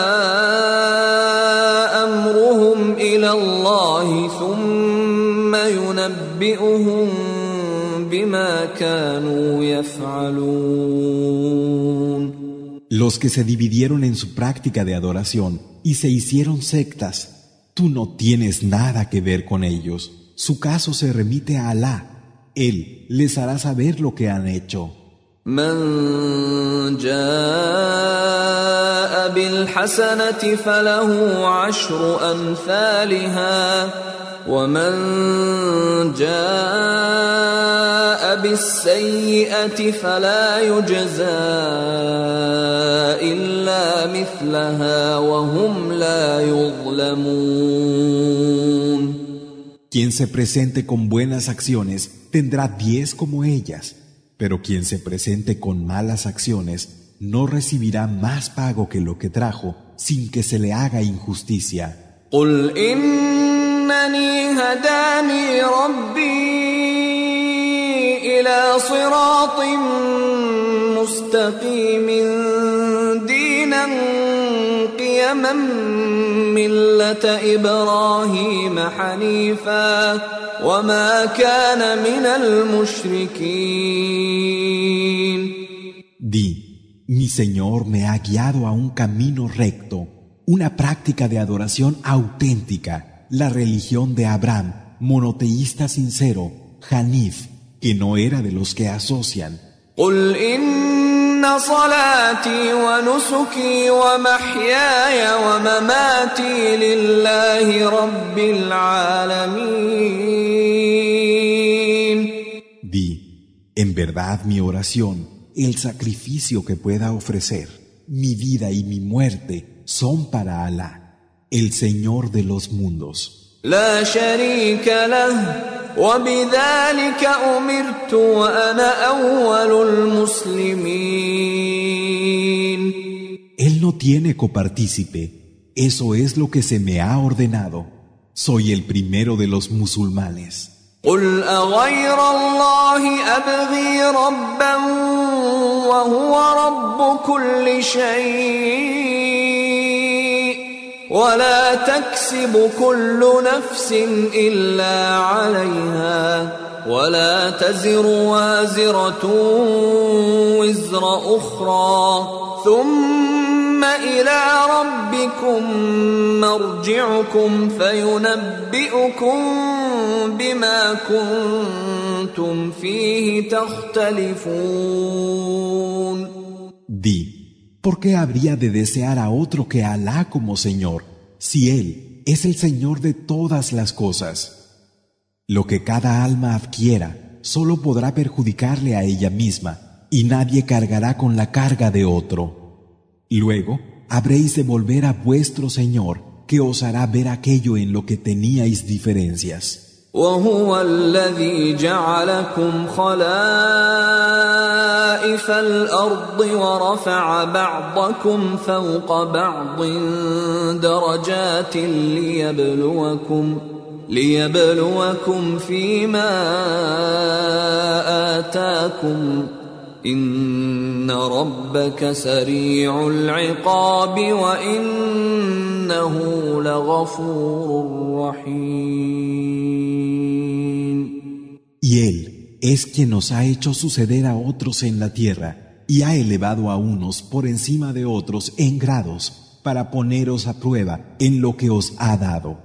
امرهم إلى الله ثم ينبئهم بما كانوا يفعلون Los que se dividieron en su práctica de adoración y se hicieron sectas, tú no tienes nada que ver con ellos. Su caso se remite a Alá. Él les hará saber lo que han hecho. ومن جاء بالسيئه فلا يجزى الا مثلها وهم لا يظلمون Quien se presente con buenas acciones tendrá diez como ellas, pero quien se presente con malas acciones no recibirá más pago que lo que trajo sin que se le haga injusticia. إنني هداني ربي إلى صراط مستقيم دينا قيما ملة إبراهيم حنيفا وما كان من المشركين. Di, mi Señor me ha guiado a un camino recto una práctica de adoración auténtica, la religión de Abraham, monoteísta sincero, Hanif, que no era de los que asocian. قل إن صلاتي ونسكي ومحياي ومماتي لله رب العالمين Di, en verdad mi oración, el sacrificio que pueda ofrecer, mi vida y mi muerte son para Alá, el Señor de los mundos. لا شريك له وبذلك أمرت وأنا أول المسلمين Él no tiene copartícipe, eso es lo que se me ha ordenado. Soy el primero de los musulmanes. قل أغير الله أبغي ربا وهو رب كل شيء ولا تكسب كل نفس إلا عليها ولا تزر وازرة وزر أخرى ثم إلى ربكم مرجعكم فينبئكم بما كنتم فيه تختلفون. Di, ¿por qué habría de desear a otro que Alá como Señor, si Él es el Señor de todas las cosas? Lo que cada alma adquiera solo podrá perjudicarle a ella misma, y nadie cargará con la carga de otro. Luego, habréis de volver a vuestro Señor, que os hará ver aquello en lo que teníais diferencias. وهو الذي جعلكم خلائف الأرض ورفع بعضكم فوق بعض درجات ليبلوكم ليبلوكم فيما آتاكم ان ربك سريع العقاب وانه لغفور رحيم Y Él es quien nos ha hecho suceder a otros en la tierra y ha elevado a unos por encima de otros en grados para poneros a prueba en lo que os ha dado.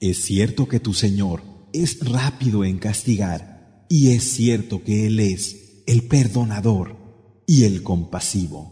Es cierto que tu Señor es rápido en castigar y es cierto que Él es el perdonador y el compasivo.